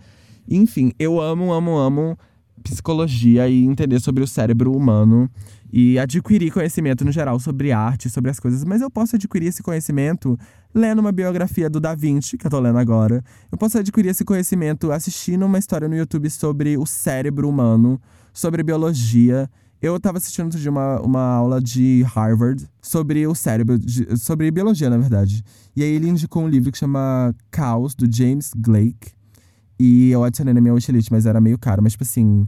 Enfim, eu amo, amo, amo psicologia e entender sobre o cérebro humano e adquirir conhecimento no geral sobre arte, sobre as coisas, mas eu posso adquirir esse conhecimento lendo uma biografia do Da Vinci, que eu tô lendo agora. Eu posso adquirir esse conhecimento assistindo uma história no YouTube sobre o cérebro humano, sobre biologia. Eu tava assistindo outro dia uma, uma aula de Harvard sobre o cérebro, de, sobre biologia, na verdade. E aí ele indicou um livro que chama Caos, do James Blake. E eu adicionei na minha wishlist, mas era meio caro. Mas, tipo assim,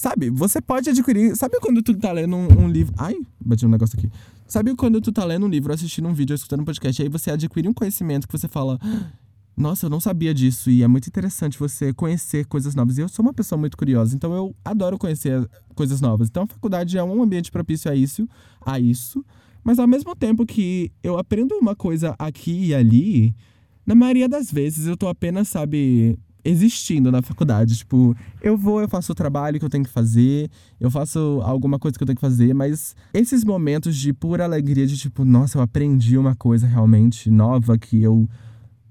Sabe, você pode adquirir. Sabe quando tu tá lendo um, um, livro. Ai, bati um negócio aqui. Sabe quando tu tá lendo um livro, assistindo um vídeo, escutando um podcast, aí você adquire um conhecimento que você fala. Nossa, eu não sabia disso. E é muito interessante você conhecer coisas novas. E eu sou uma pessoa muito curiosa, então eu adoro conhecer coisas novas. Então a faculdade é um ambiente propício a isso, a isso. Mas ao mesmo tempo que eu aprendo uma coisa aqui e ali, na maioria das vezes eu tô apenas, sabe, existindo na faculdade. Tipo, eu vou, eu faço o trabalho que eu tenho que fazer, eu faço alguma coisa que eu tenho que fazer, mas esses momentos de pura alegria, de tipo, nossa, eu aprendi uma coisa realmente nova que eu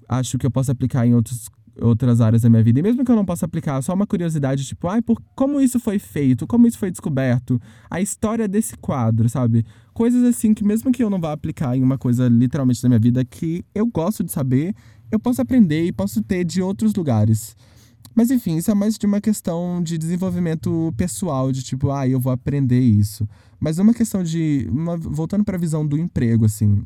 acho que eu posso aplicar em outros, outras áreas da minha vida. E mesmo que eu não possa aplicar, só uma curiosidade, tipo, ai, por como isso foi feito, como isso foi descoberto, a história desse quadro, sabe? Coisas assim que mesmo que eu não vá aplicar em uma coisa literalmente da minha vida, que eu gosto de saber eu posso aprender e posso ter de outros lugares. Mas enfim, isso é mais de uma questão de desenvolvimento pessoal, de tipo, ah, eu vou aprender isso. Mas é uma questão de. Uma, voltando para a visão do emprego, assim.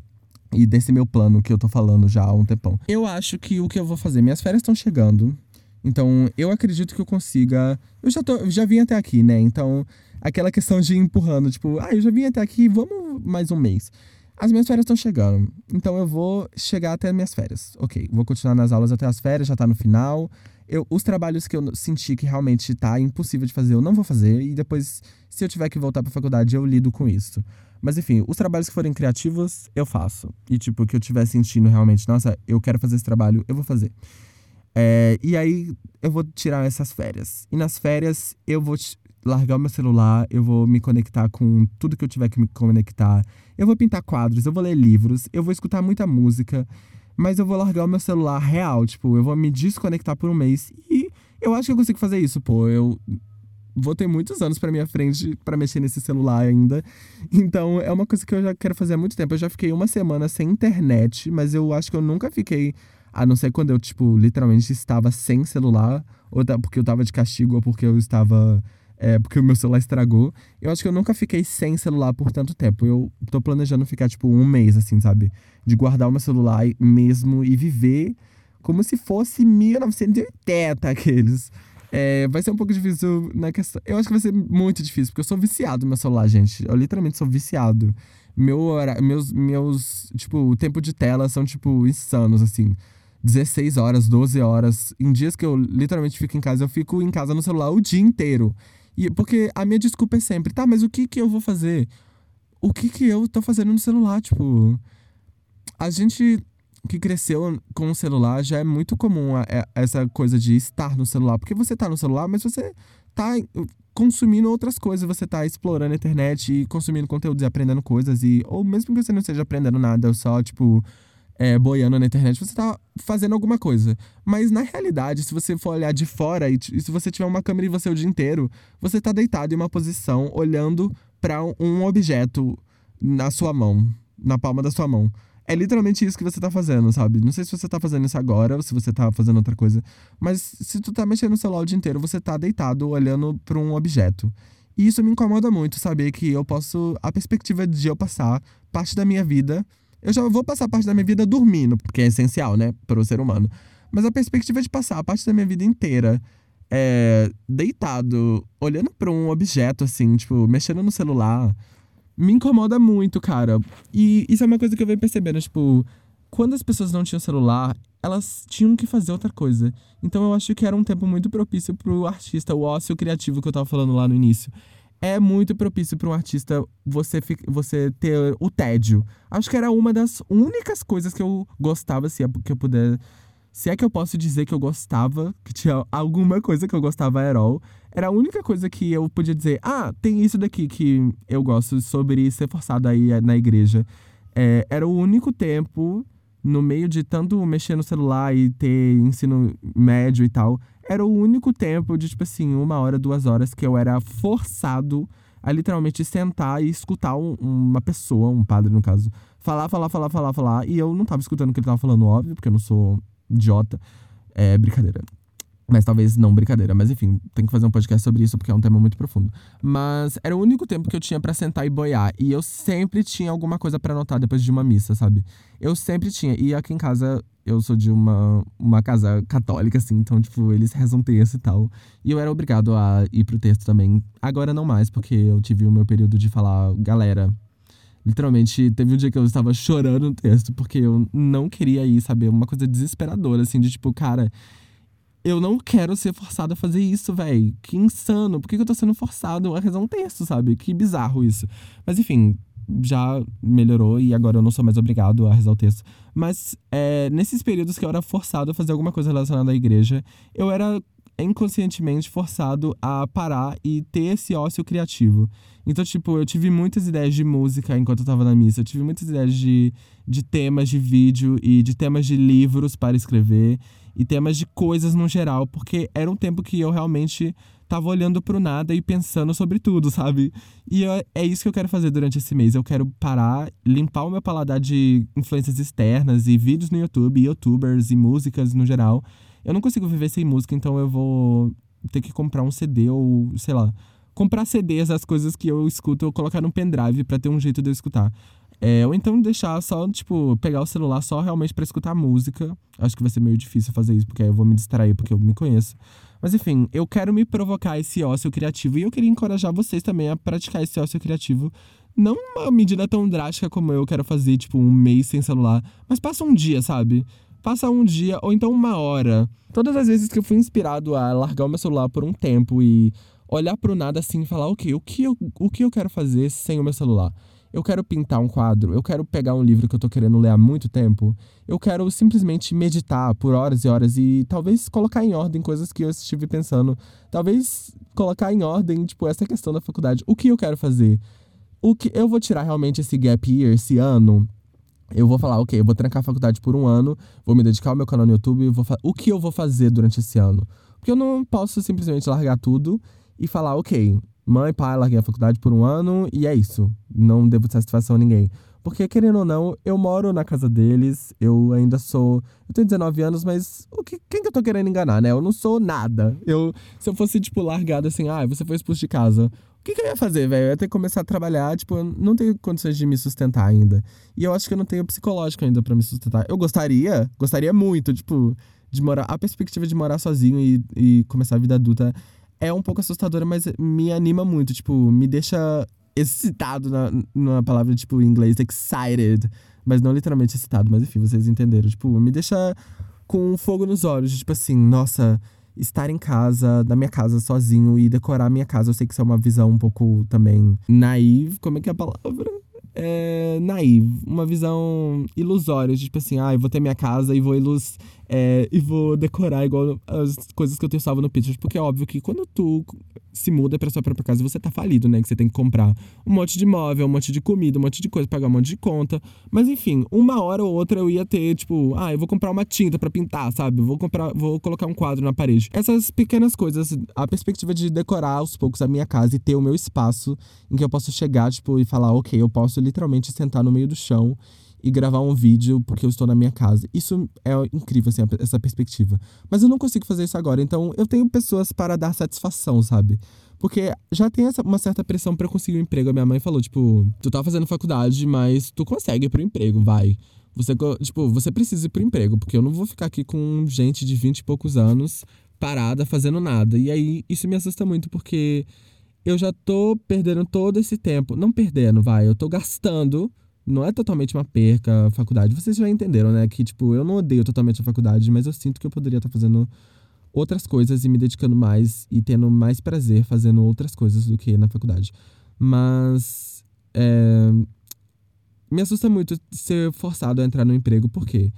E desse meu plano que eu tô falando já há um tempão. Eu acho que o que eu vou fazer, minhas férias estão chegando. Então, eu acredito que eu consiga. Eu já, tô, já vim até aqui, né? Então, aquela questão de empurrando, tipo, ah, eu já vim até aqui, vamos mais um mês. As minhas férias estão chegando, então eu vou chegar até as minhas férias. Ok, vou continuar nas aulas até as férias, já tá no final. Eu, os trabalhos que eu senti que realmente tá impossível de fazer, eu não vou fazer. E depois, se eu tiver que voltar pra faculdade, eu lido com isso. Mas enfim, os trabalhos que forem criativos, eu faço. E tipo, que eu estiver sentindo realmente, nossa, eu quero fazer esse trabalho, eu vou fazer. É, e aí, eu vou tirar essas férias. E nas férias, eu vou largar o meu celular, eu vou me conectar com tudo que eu tiver que me conectar. Eu vou pintar quadros, eu vou ler livros, eu vou escutar muita música, mas eu vou largar o meu celular real, tipo, eu vou me desconectar por um mês e eu acho que eu consigo fazer isso, pô. Eu vou ter muitos anos para minha frente para mexer nesse celular ainda. Então, é uma coisa que eu já quero fazer há muito tempo. Eu já fiquei uma semana sem internet, mas eu acho que eu nunca fiquei a não ser quando eu, tipo, literalmente estava sem celular, ou porque eu tava de castigo, ou porque eu estava é, porque o meu celular estragou. Eu acho que eu nunca fiquei sem celular por tanto tempo. Eu tô planejando ficar, tipo, um mês, assim, sabe? De guardar o meu celular mesmo e viver como se fosse 1980 aqueles. É, vai ser um pouco difícil na questão. Eu acho que vai ser muito difícil, porque eu sou viciado no meu celular, gente. Eu literalmente sou viciado. Meu, meus, meus, tipo, o tempo de tela são, tipo, insanos, assim. 16 horas, 12 horas. Em dias que eu literalmente fico em casa, eu fico em casa no celular o dia inteiro. E, porque a minha desculpa é sempre, tá, mas o que que eu vou fazer? O que que eu tô fazendo no celular? Tipo, a gente que cresceu com o celular já é muito comum a, a, é, essa coisa de estar no celular. Porque você tá no celular, mas você tá consumindo outras coisas, você tá explorando a internet e consumindo conteúdos e aprendendo coisas. E, ou mesmo que você não esteja aprendendo nada, só, tipo, é, boiando na internet, você tá fazendo alguma coisa. Mas na realidade, se você for olhar de fora e, e se você tiver uma câmera em você o dia inteiro, você tá deitado em uma posição olhando para um objeto na sua mão, na palma da sua mão. É literalmente isso que você tá fazendo, sabe? Não sei se você tá fazendo isso agora ou se você tá fazendo outra coisa. Mas se tu tá mexendo no celular o dia inteiro, você tá deitado olhando para um objeto. E isso me incomoda muito, saber que eu posso. A perspectiva de eu passar parte da minha vida. Eu já vou passar parte da minha vida dormindo, porque é essencial, né, para o ser humano. Mas a perspectiva de passar a parte da minha vida inteira é, deitado, olhando para um objeto, assim, tipo, mexendo no celular, me incomoda muito, cara. E isso é uma coisa que eu venho percebendo, tipo, quando as pessoas não tinham celular, elas tinham que fazer outra coisa. Então eu acho que era um tempo muito propício pro artista, o ócio criativo que eu tava falando lá no início. É muito propício para um artista você, você ter o tédio. Acho que era uma das únicas coisas que eu gostava, se é que eu puder se é que eu posso dizer que eu gostava, que tinha alguma coisa que eu gostava era all, era a única coisa que eu podia dizer, ah, tem isso daqui que eu gosto sobre ser forçado aí na igreja. É, era o único tempo, no meio de tanto mexer no celular e ter ensino médio e tal, era o único tempo de, tipo assim, uma hora, duas horas que eu era forçado a literalmente sentar e escutar um, uma pessoa, um padre no caso, falar, falar, falar, falar, falar. E eu não tava escutando o que ele tava falando, óbvio, porque eu não sou idiota. É brincadeira. Mas talvez não brincadeira. Mas enfim, tem que fazer um podcast sobre isso porque é um tema muito profundo. Mas era o único tempo que eu tinha para sentar e boiar. E eu sempre tinha alguma coisa para anotar depois de uma missa, sabe? Eu sempre tinha. E aqui em casa, eu sou de uma, uma casa católica, assim. Então, tipo, eles rezam texto e tal. E eu era obrigado a ir pro texto também. Agora não mais, porque eu tive o meu período de falar, galera, Literalmente, teve um dia que eu estava chorando no texto, porque eu não queria ir, saber Uma coisa desesperadora, assim, de tipo, cara, eu não quero ser forçado a fazer isso, velho. Que insano. Por que, que eu tô sendo forçado a rezar um texto, sabe? Que bizarro isso. Mas enfim, já melhorou e agora eu não sou mais obrigado a rezar o texto. Mas é, nesses períodos que eu era forçado a fazer alguma coisa relacionada à igreja, eu era inconscientemente forçado a parar e ter esse ócio criativo. Então, tipo, eu tive muitas ideias de música enquanto eu tava na missa. Eu tive muitas ideias de, de temas de vídeo e de temas de livros para escrever e temas de coisas no geral, porque era um tempo que eu realmente tava olhando pro nada e pensando sobre tudo, sabe? E eu, é isso que eu quero fazer durante esse mês. Eu quero parar, limpar o meu paladar de influências externas e vídeos no YouTube, youtubers e músicas no geral eu não consigo viver sem música, então eu vou ter que comprar um CD ou, sei lá, comprar CDs, as coisas que eu escuto, ou colocar num pendrive para ter um jeito de eu escutar. É, ou então deixar só, tipo, pegar o celular só realmente para escutar música. Acho que vai ser meio difícil fazer isso, porque aí eu vou me distrair, porque eu me conheço. Mas enfim, eu quero me provocar esse ócio criativo e eu queria encorajar vocês também a praticar esse ócio criativo. Não uma medida tão drástica como eu quero fazer, tipo, um mês sem celular, mas passa um dia, sabe? Passa um dia ou então uma hora. Todas as vezes que eu fui inspirado a largar o meu celular por um tempo e olhar pro nada assim e falar, ok, o que eu, o que eu quero fazer sem o meu celular? Eu quero pintar um quadro, eu quero pegar um livro que eu tô querendo ler há muito tempo, eu quero simplesmente meditar por horas e horas e talvez colocar em ordem coisas que eu estive pensando. Talvez colocar em ordem, tipo, essa questão da faculdade. O que eu quero fazer? O que eu vou tirar realmente esse gap year esse ano? eu vou falar, ok, eu vou trancar a faculdade por um ano, vou me dedicar ao meu canal no YouTube, vou o que eu vou fazer durante esse ano? Porque eu não posso simplesmente largar tudo e falar, ok, mãe, pai, larguei a faculdade por um ano e é isso. Não devo satisfação a ninguém. Porque, querendo ou não, eu moro na casa deles, eu ainda sou. Eu tenho 19 anos, mas o que, quem que eu tô querendo enganar, né? Eu não sou nada. Eu, se eu fosse, tipo, largado assim, ah, você foi expulso de casa que, que eu ia fazer, velho? Eu ia ter que começar a trabalhar, tipo, eu não tenho condições de me sustentar ainda. E eu acho que eu não tenho psicológico ainda para me sustentar. Eu gostaria, gostaria muito, tipo, de morar. A perspectiva de morar sozinho e, e começar a vida adulta é um pouco assustadora, mas me anima muito, tipo, me deixa excitado na, na palavra, tipo, em inglês, excited. Mas não literalmente excitado, mas enfim, vocês entenderam. Tipo, me deixa com fogo nos olhos, tipo assim, nossa estar em casa, da minha casa sozinho e decorar a minha casa. Eu sei que isso é uma visão um pouco também naive. Como é que é a palavra? É, naive, uma visão ilusória, tipo assim, ah, eu vou ter minha casa e vou ilus é, e vou decorar igual as coisas que eu tenho salvo no Pinterest, porque é óbvio que quando tu se muda para sua própria casa, você tá falido, né? Que você tem que comprar um monte de móvel, um monte de comida, um monte de coisa, pagar um monte de conta. Mas enfim, uma hora ou outra eu ia ter, tipo, ah, eu vou comprar uma tinta para pintar, sabe? Vou comprar, vou colocar um quadro na parede. Essas pequenas coisas, a perspectiva de decorar aos poucos a minha casa e ter o meu espaço em que eu posso chegar, tipo, e falar, ok, eu posso literalmente sentar no meio do chão e gravar um vídeo porque eu estou na minha casa. Isso é incrível, assim, essa perspectiva. Mas eu não consigo fazer isso agora, então eu tenho pessoas para dar satisfação, sabe? Porque já tem essa, uma certa pressão para conseguir um emprego. A minha mãe falou, tipo, tu tá fazendo faculdade, mas tu consegue ir pro emprego, vai. Você, tipo, você precisa ir pro emprego, porque eu não vou ficar aqui com gente de 20 e poucos anos parada fazendo nada. E aí isso me assusta muito, porque eu já tô perdendo todo esse tempo. Não perdendo, vai, eu tô gastando. Não é totalmente uma perca a faculdade. Vocês já entenderam, né? Que, tipo, eu não odeio totalmente a faculdade, mas eu sinto que eu poderia estar tá fazendo outras coisas e me dedicando mais e tendo mais prazer fazendo outras coisas do que na faculdade. Mas. É, me assusta muito ser forçado a entrar no emprego, porque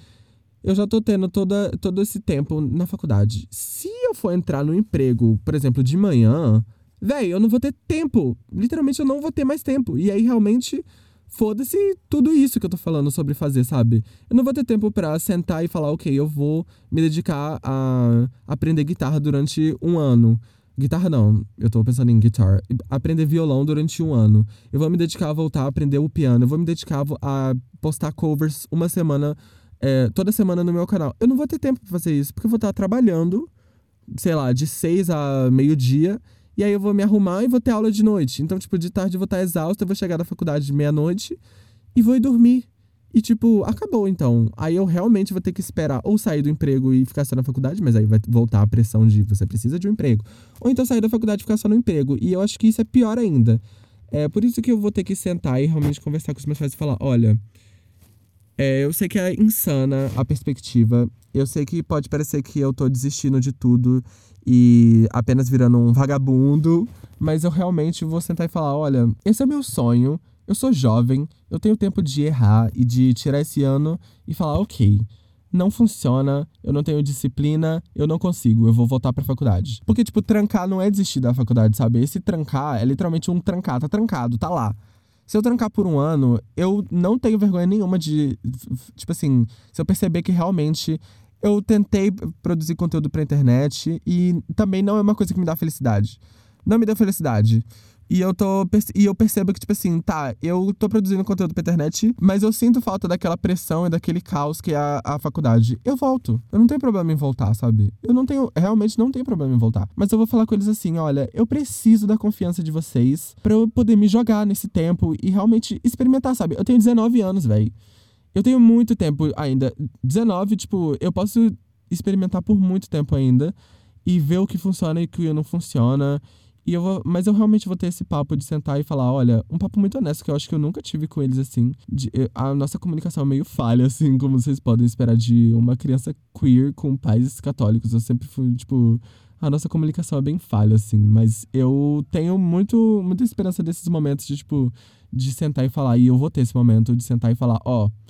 eu já tô tendo toda, todo esse tempo na faculdade. Se eu for entrar no emprego, por exemplo, de manhã, Véi, eu não vou ter tempo. Literalmente, eu não vou ter mais tempo. E aí, realmente, foda-se tudo isso que eu tô falando sobre fazer, sabe? Eu não vou ter tempo para sentar e falar, ok, eu vou me dedicar a aprender guitarra durante um ano. Guitarra não, eu tô pensando em guitar. Aprender violão durante um ano. Eu vou me dedicar a voltar a aprender o piano. Eu vou me dedicar a postar covers uma semana, é, toda semana no meu canal. Eu não vou ter tempo pra fazer isso, porque eu vou estar trabalhando, sei lá, de seis a meio-dia e aí eu vou me arrumar e vou ter aula de noite. Então, tipo, de tarde eu vou estar exausta, eu vou chegar da faculdade de meia-noite e vou ir dormir. E, tipo, acabou então. Aí eu realmente vou ter que esperar ou sair do emprego e ficar só na faculdade, mas aí vai voltar a pressão de você precisa de um emprego. Ou então sair da faculdade e ficar só no emprego. E eu acho que isso é pior ainda. É por isso que eu vou ter que sentar e realmente conversar com os meus pais e falar: olha, é, eu sei que é insana a perspectiva. Eu sei que pode parecer que eu tô desistindo de tudo e apenas virando um vagabundo, mas eu realmente vou sentar e falar: olha, esse é meu sonho, eu sou jovem, eu tenho tempo de errar e de tirar esse ano e falar: ok, não funciona, eu não tenho disciplina, eu não consigo, eu vou voltar pra faculdade. Porque, tipo, trancar não é desistir da faculdade, sabe? Esse trancar é literalmente um trancar, tá trancado, tá lá. Se eu trancar por um ano, eu não tenho vergonha nenhuma de. Tipo assim, se eu perceber que realmente eu tentei produzir conteúdo pra internet e também não é uma coisa que me dá felicidade. Não me dá felicidade. E eu tô e eu percebo que, tipo assim, tá, eu tô produzindo conteúdo pra internet, mas eu sinto falta daquela pressão e daquele caos que é a, a faculdade. Eu volto. Eu não tenho problema em voltar, sabe? Eu não tenho, realmente não tenho problema em voltar. Mas eu vou falar com eles assim: olha, eu preciso da confiança de vocês para eu poder me jogar nesse tempo e realmente experimentar, sabe? Eu tenho 19 anos, velho. Eu tenho muito tempo ainda. 19, tipo, eu posso experimentar por muito tempo ainda e ver o que funciona e o que não funciona. E eu vou, mas eu realmente vou ter esse papo de sentar e falar, olha, um papo muito honesto que eu acho que eu nunca tive com eles assim. De, a nossa comunicação é meio falha, assim, como vocês podem esperar de uma criança queer com pais católicos. Eu sempre fui, tipo, a nossa comunicação é bem falha, assim. Mas eu tenho muito, muita esperança desses momentos de, tipo, de sentar e falar. E eu vou ter esse momento de sentar e falar, ó. Oh,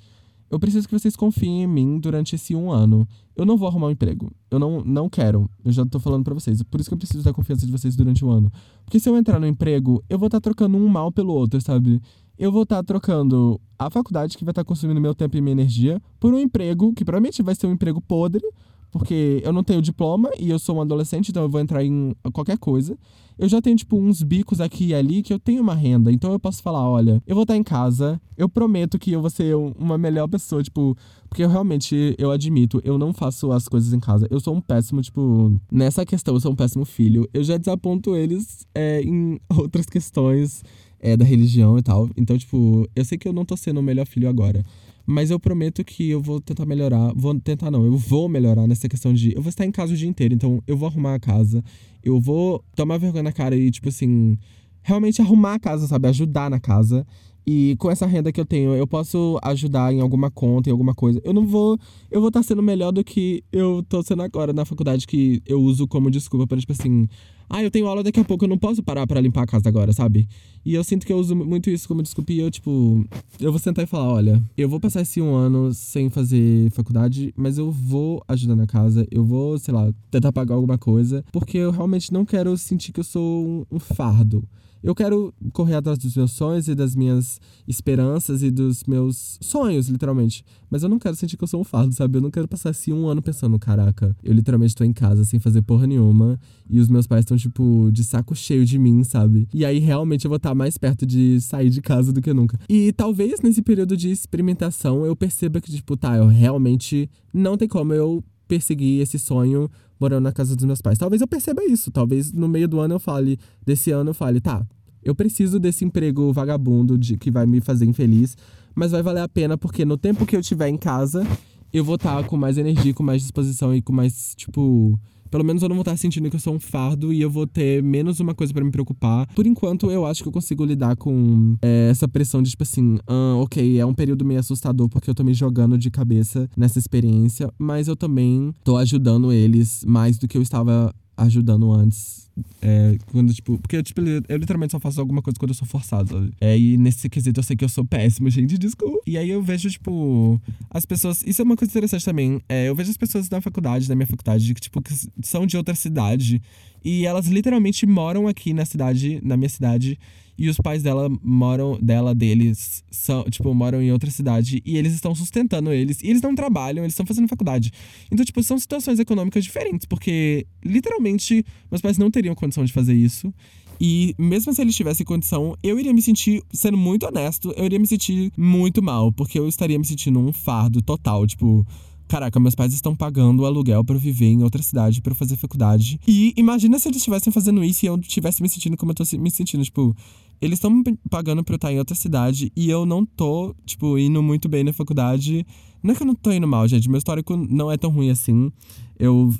eu preciso que vocês confiem em mim durante esse um ano. Eu não vou arrumar um emprego. Eu não, não quero. Eu já tô falando para vocês. Por isso que eu preciso da confiança de vocês durante o um ano. Porque se eu entrar no emprego, eu vou estar tá trocando um mal pelo outro, sabe? Eu vou estar tá trocando a faculdade, que vai estar tá consumindo meu tempo e minha energia, por um emprego, que provavelmente vai ser um emprego podre, porque eu não tenho diploma e eu sou um adolescente, então eu vou entrar em qualquer coisa. Eu já tenho, tipo, uns bicos aqui e ali que eu tenho uma renda. Então eu posso falar: olha, eu vou estar em casa, eu prometo que eu vou ser uma melhor pessoa, tipo. Porque eu realmente, eu admito, eu não faço as coisas em casa. Eu sou um péssimo, tipo. Nessa questão, eu sou um péssimo filho. Eu já desaponto eles é, em outras questões é, da religião e tal. Então, tipo, eu sei que eu não tô sendo o melhor filho agora. Mas eu prometo que eu vou tentar melhorar. Vou tentar, não, eu vou melhorar nessa questão de. Eu vou estar em casa o dia inteiro, então eu vou arrumar a casa. Eu vou tomar vergonha na cara e, tipo assim, realmente arrumar a casa, sabe? Ajudar na casa. E com essa renda que eu tenho, eu posso ajudar em alguma conta, em alguma coisa. Eu não vou. Eu vou estar sendo melhor do que eu tô sendo agora na faculdade, que eu uso como desculpa para, tipo assim. Ah, eu tenho aula daqui a pouco, eu não posso parar para limpar a casa agora, sabe? E eu sinto que eu uso muito isso como desculpa e eu, tipo, eu vou sentar e falar: olha, eu vou passar esse um ano sem fazer faculdade, mas eu vou ajudar na casa, eu vou, sei lá, tentar pagar alguma coisa, porque eu realmente não quero sentir que eu sou um, um fardo. Eu quero correr atrás dos meus sonhos e das minhas esperanças e dos meus sonhos, literalmente. Mas eu não quero sentir que eu sou um fardo, sabe? Eu não quero passar assim um ano pensando, caraca, eu literalmente tô em casa sem fazer porra nenhuma e os meus pais estão, tipo, de saco cheio de mim, sabe? E aí realmente eu vou estar mais perto de sair de casa do que nunca. E talvez nesse período de experimentação eu perceba que, tipo, tá, eu realmente não tem como eu perseguir esse sonho morando na casa dos meus pais. Talvez eu perceba isso. Talvez no meio do ano eu fale, desse ano eu fale, tá, eu preciso desse emprego vagabundo de que vai me fazer infeliz, mas vai valer a pena porque no tempo que eu estiver em casa, eu vou estar tá com mais energia, com mais disposição e com mais, tipo, pelo menos eu não vou estar sentindo que eu sou um fardo e eu vou ter menos uma coisa para me preocupar. Por enquanto, eu acho que eu consigo lidar com é, essa pressão de, tipo assim, ah, ok, é um período meio assustador porque eu tô me jogando de cabeça nessa experiência, mas eu também tô ajudando eles mais do que eu estava ajudando antes. É, quando, tipo, porque tipo, eu literalmente só faço alguma coisa quando eu sou forçado? É, e nesse quesito eu sei que eu sou péssimo, *laughs* gente, desculpa. E aí eu vejo, tipo, as pessoas. Isso é uma coisa interessante também. É, eu vejo as pessoas da faculdade, da minha faculdade, que, tipo, que são de outra cidade. E elas literalmente moram aqui na cidade, na minha cidade. E os pais dela moram, dela, deles, são, tipo, moram em outra cidade. E eles estão sustentando eles. E eles não trabalham, eles estão fazendo faculdade. Então, tipo, são situações econômicas diferentes. Porque, literalmente, meus pais não teriam condição de fazer isso. E mesmo se eles tivessem condição, eu iria me sentir, sendo muito honesto, eu iria me sentir muito mal, porque eu estaria me sentindo um fardo total, tipo, Caraca, meus pais estão pagando o aluguel para viver em outra cidade, para fazer faculdade. E imagina se eles estivessem fazendo isso e eu estivesse me sentindo como eu tô me sentindo. Tipo, eles estão pagando pra eu estar em outra cidade e eu não tô, tipo, indo muito bem na faculdade. Não é que eu não tô indo mal, gente. Meu histórico não é tão ruim assim. Eu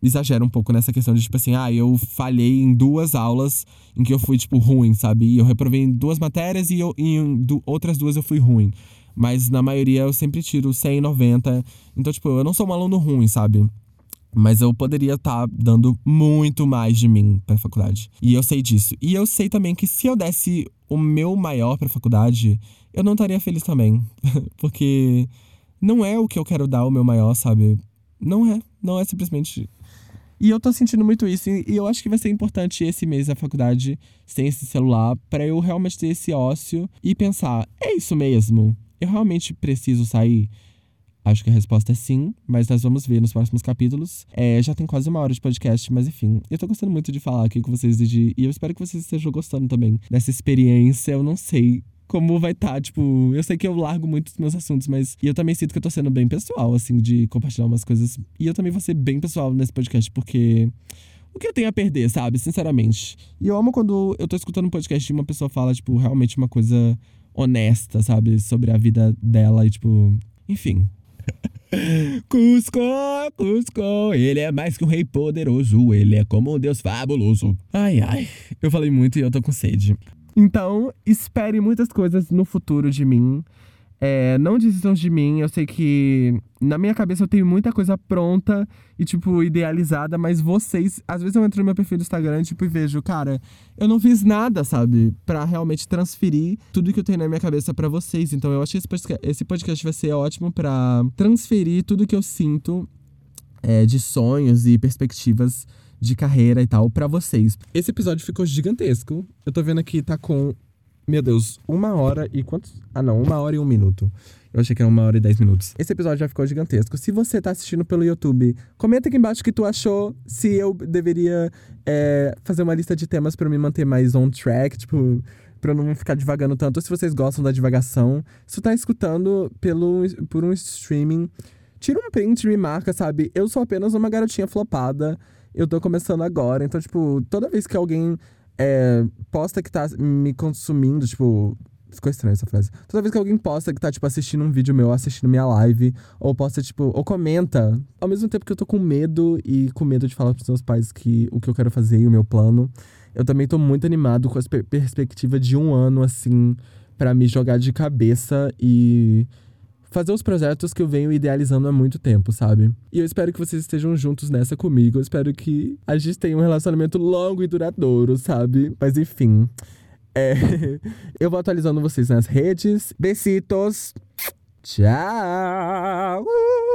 exagero um pouco nessa questão de, tipo assim, ah, eu falhei em duas aulas em que eu fui, tipo, ruim, sabe? E eu reprovei em duas matérias e, eu, em du outras duas eu fui ruim. Mas na maioria eu sempre tiro 100, 90. Então, tipo, eu não sou um aluno ruim, sabe? Mas eu poderia estar tá dando muito mais de mim pra faculdade. E eu sei disso. E eu sei também que se eu desse o meu maior pra faculdade, eu não estaria feliz também. *laughs* Porque não é o que eu quero dar o meu maior, sabe? Não é. Não é simplesmente. E eu tô sentindo muito isso. E eu acho que vai ser importante esse mês da faculdade sem esse celular para eu realmente ter esse ócio e pensar: é isso mesmo? Eu realmente preciso sair? Acho que a resposta é sim, mas nós vamos ver nos próximos capítulos. É, já tem quase uma hora de podcast, mas enfim. Eu tô gostando muito de falar aqui com vocês e, e eu espero que vocês estejam gostando também dessa experiência. Eu não sei como vai estar, tá, tipo, eu sei que eu largo muito os meus assuntos, mas e eu também sinto que eu tô sendo bem pessoal, assim, de compartilhar umas coisas. E eu também vou ser bem pessoal nesse podcast, porque o que eu tenho a perder, sabe? Sinceramente. E eu amo quando eu tô escutando um podcast e uma pessoa fala, tipo, realmente uma coisa honesta, sabe? Sobre a vida dela e, tipo, enfim. *laughs* Cusco, Cusco, ele é mais que um rei poderoso, ele é como um deus fabuloso. Ai, ai, eu falei muito e eu tô com sede. Então, espere muitas coisas no futuro de mim. É, não desistam de mim. Eu sei que na minha cabeça eu tenho muita coisa pronta e, tipo, idealizada, mas vocês. Às vezes eu entro no meu perfil do Instagram tipo, e vejo, cara, eu não fiz nada, sabe? para realmente transferir tudo que eu tenho na minha cabeça para vocês. Então eu acho que esse podcast, vai ser ótimo para transferir tudo que eu sinto é, de sonhos e perspectivas de carreira e tal para vocês. Esse episódio ficou gigantesco. Eu tô vendo aqui, tá com meu Deus, uma hora e quantos? Ah, não, uma hora e um minuto. Eu achei que era uma hora e dez minutos. Esse episódio já ficou gigantesco. Se você tá assistindo pelo YouTube, comenta aqui embaixo o que tu achou. Se eu deveria é, fazer uma lista de temas para me manter mais on track, tipo, pra eu não ficar divagando tanto. Ou se vocês gostam da divagação. Se tu tá escutando pelo, por um streaming, tira um print e me marca, sabe? Eu sou apenas uma garotinha flopada. Eu tô começando agora. Então, tipo, toda vez que alguém é, posta que tá me consumindo, tipo. Ficou estranha essa frase. Toda vez que alguém posta que tá, tipo, assistindo um vídeo meu, assistindo minha live, ou posta, tipo, ou comenta, ao mesmo tempo que eu tô com medo e com medo de falar pros meus pais que o que eu quero fazer e o meu plano, eu também tô muito animado com a perspectiva de um ano, assim, para me jogar de cabeça e fazer os projetos que eu venho idealizando há muito tempo, sabe? E eu espero que vocês estejam juntos nessa comigo. Eu espero que a gente tenha um relacionamento longo e duradouro, sabe? Mas enfim. É... *laughs* eu vou atualizando vocês nas redes. Besitos. Tchau!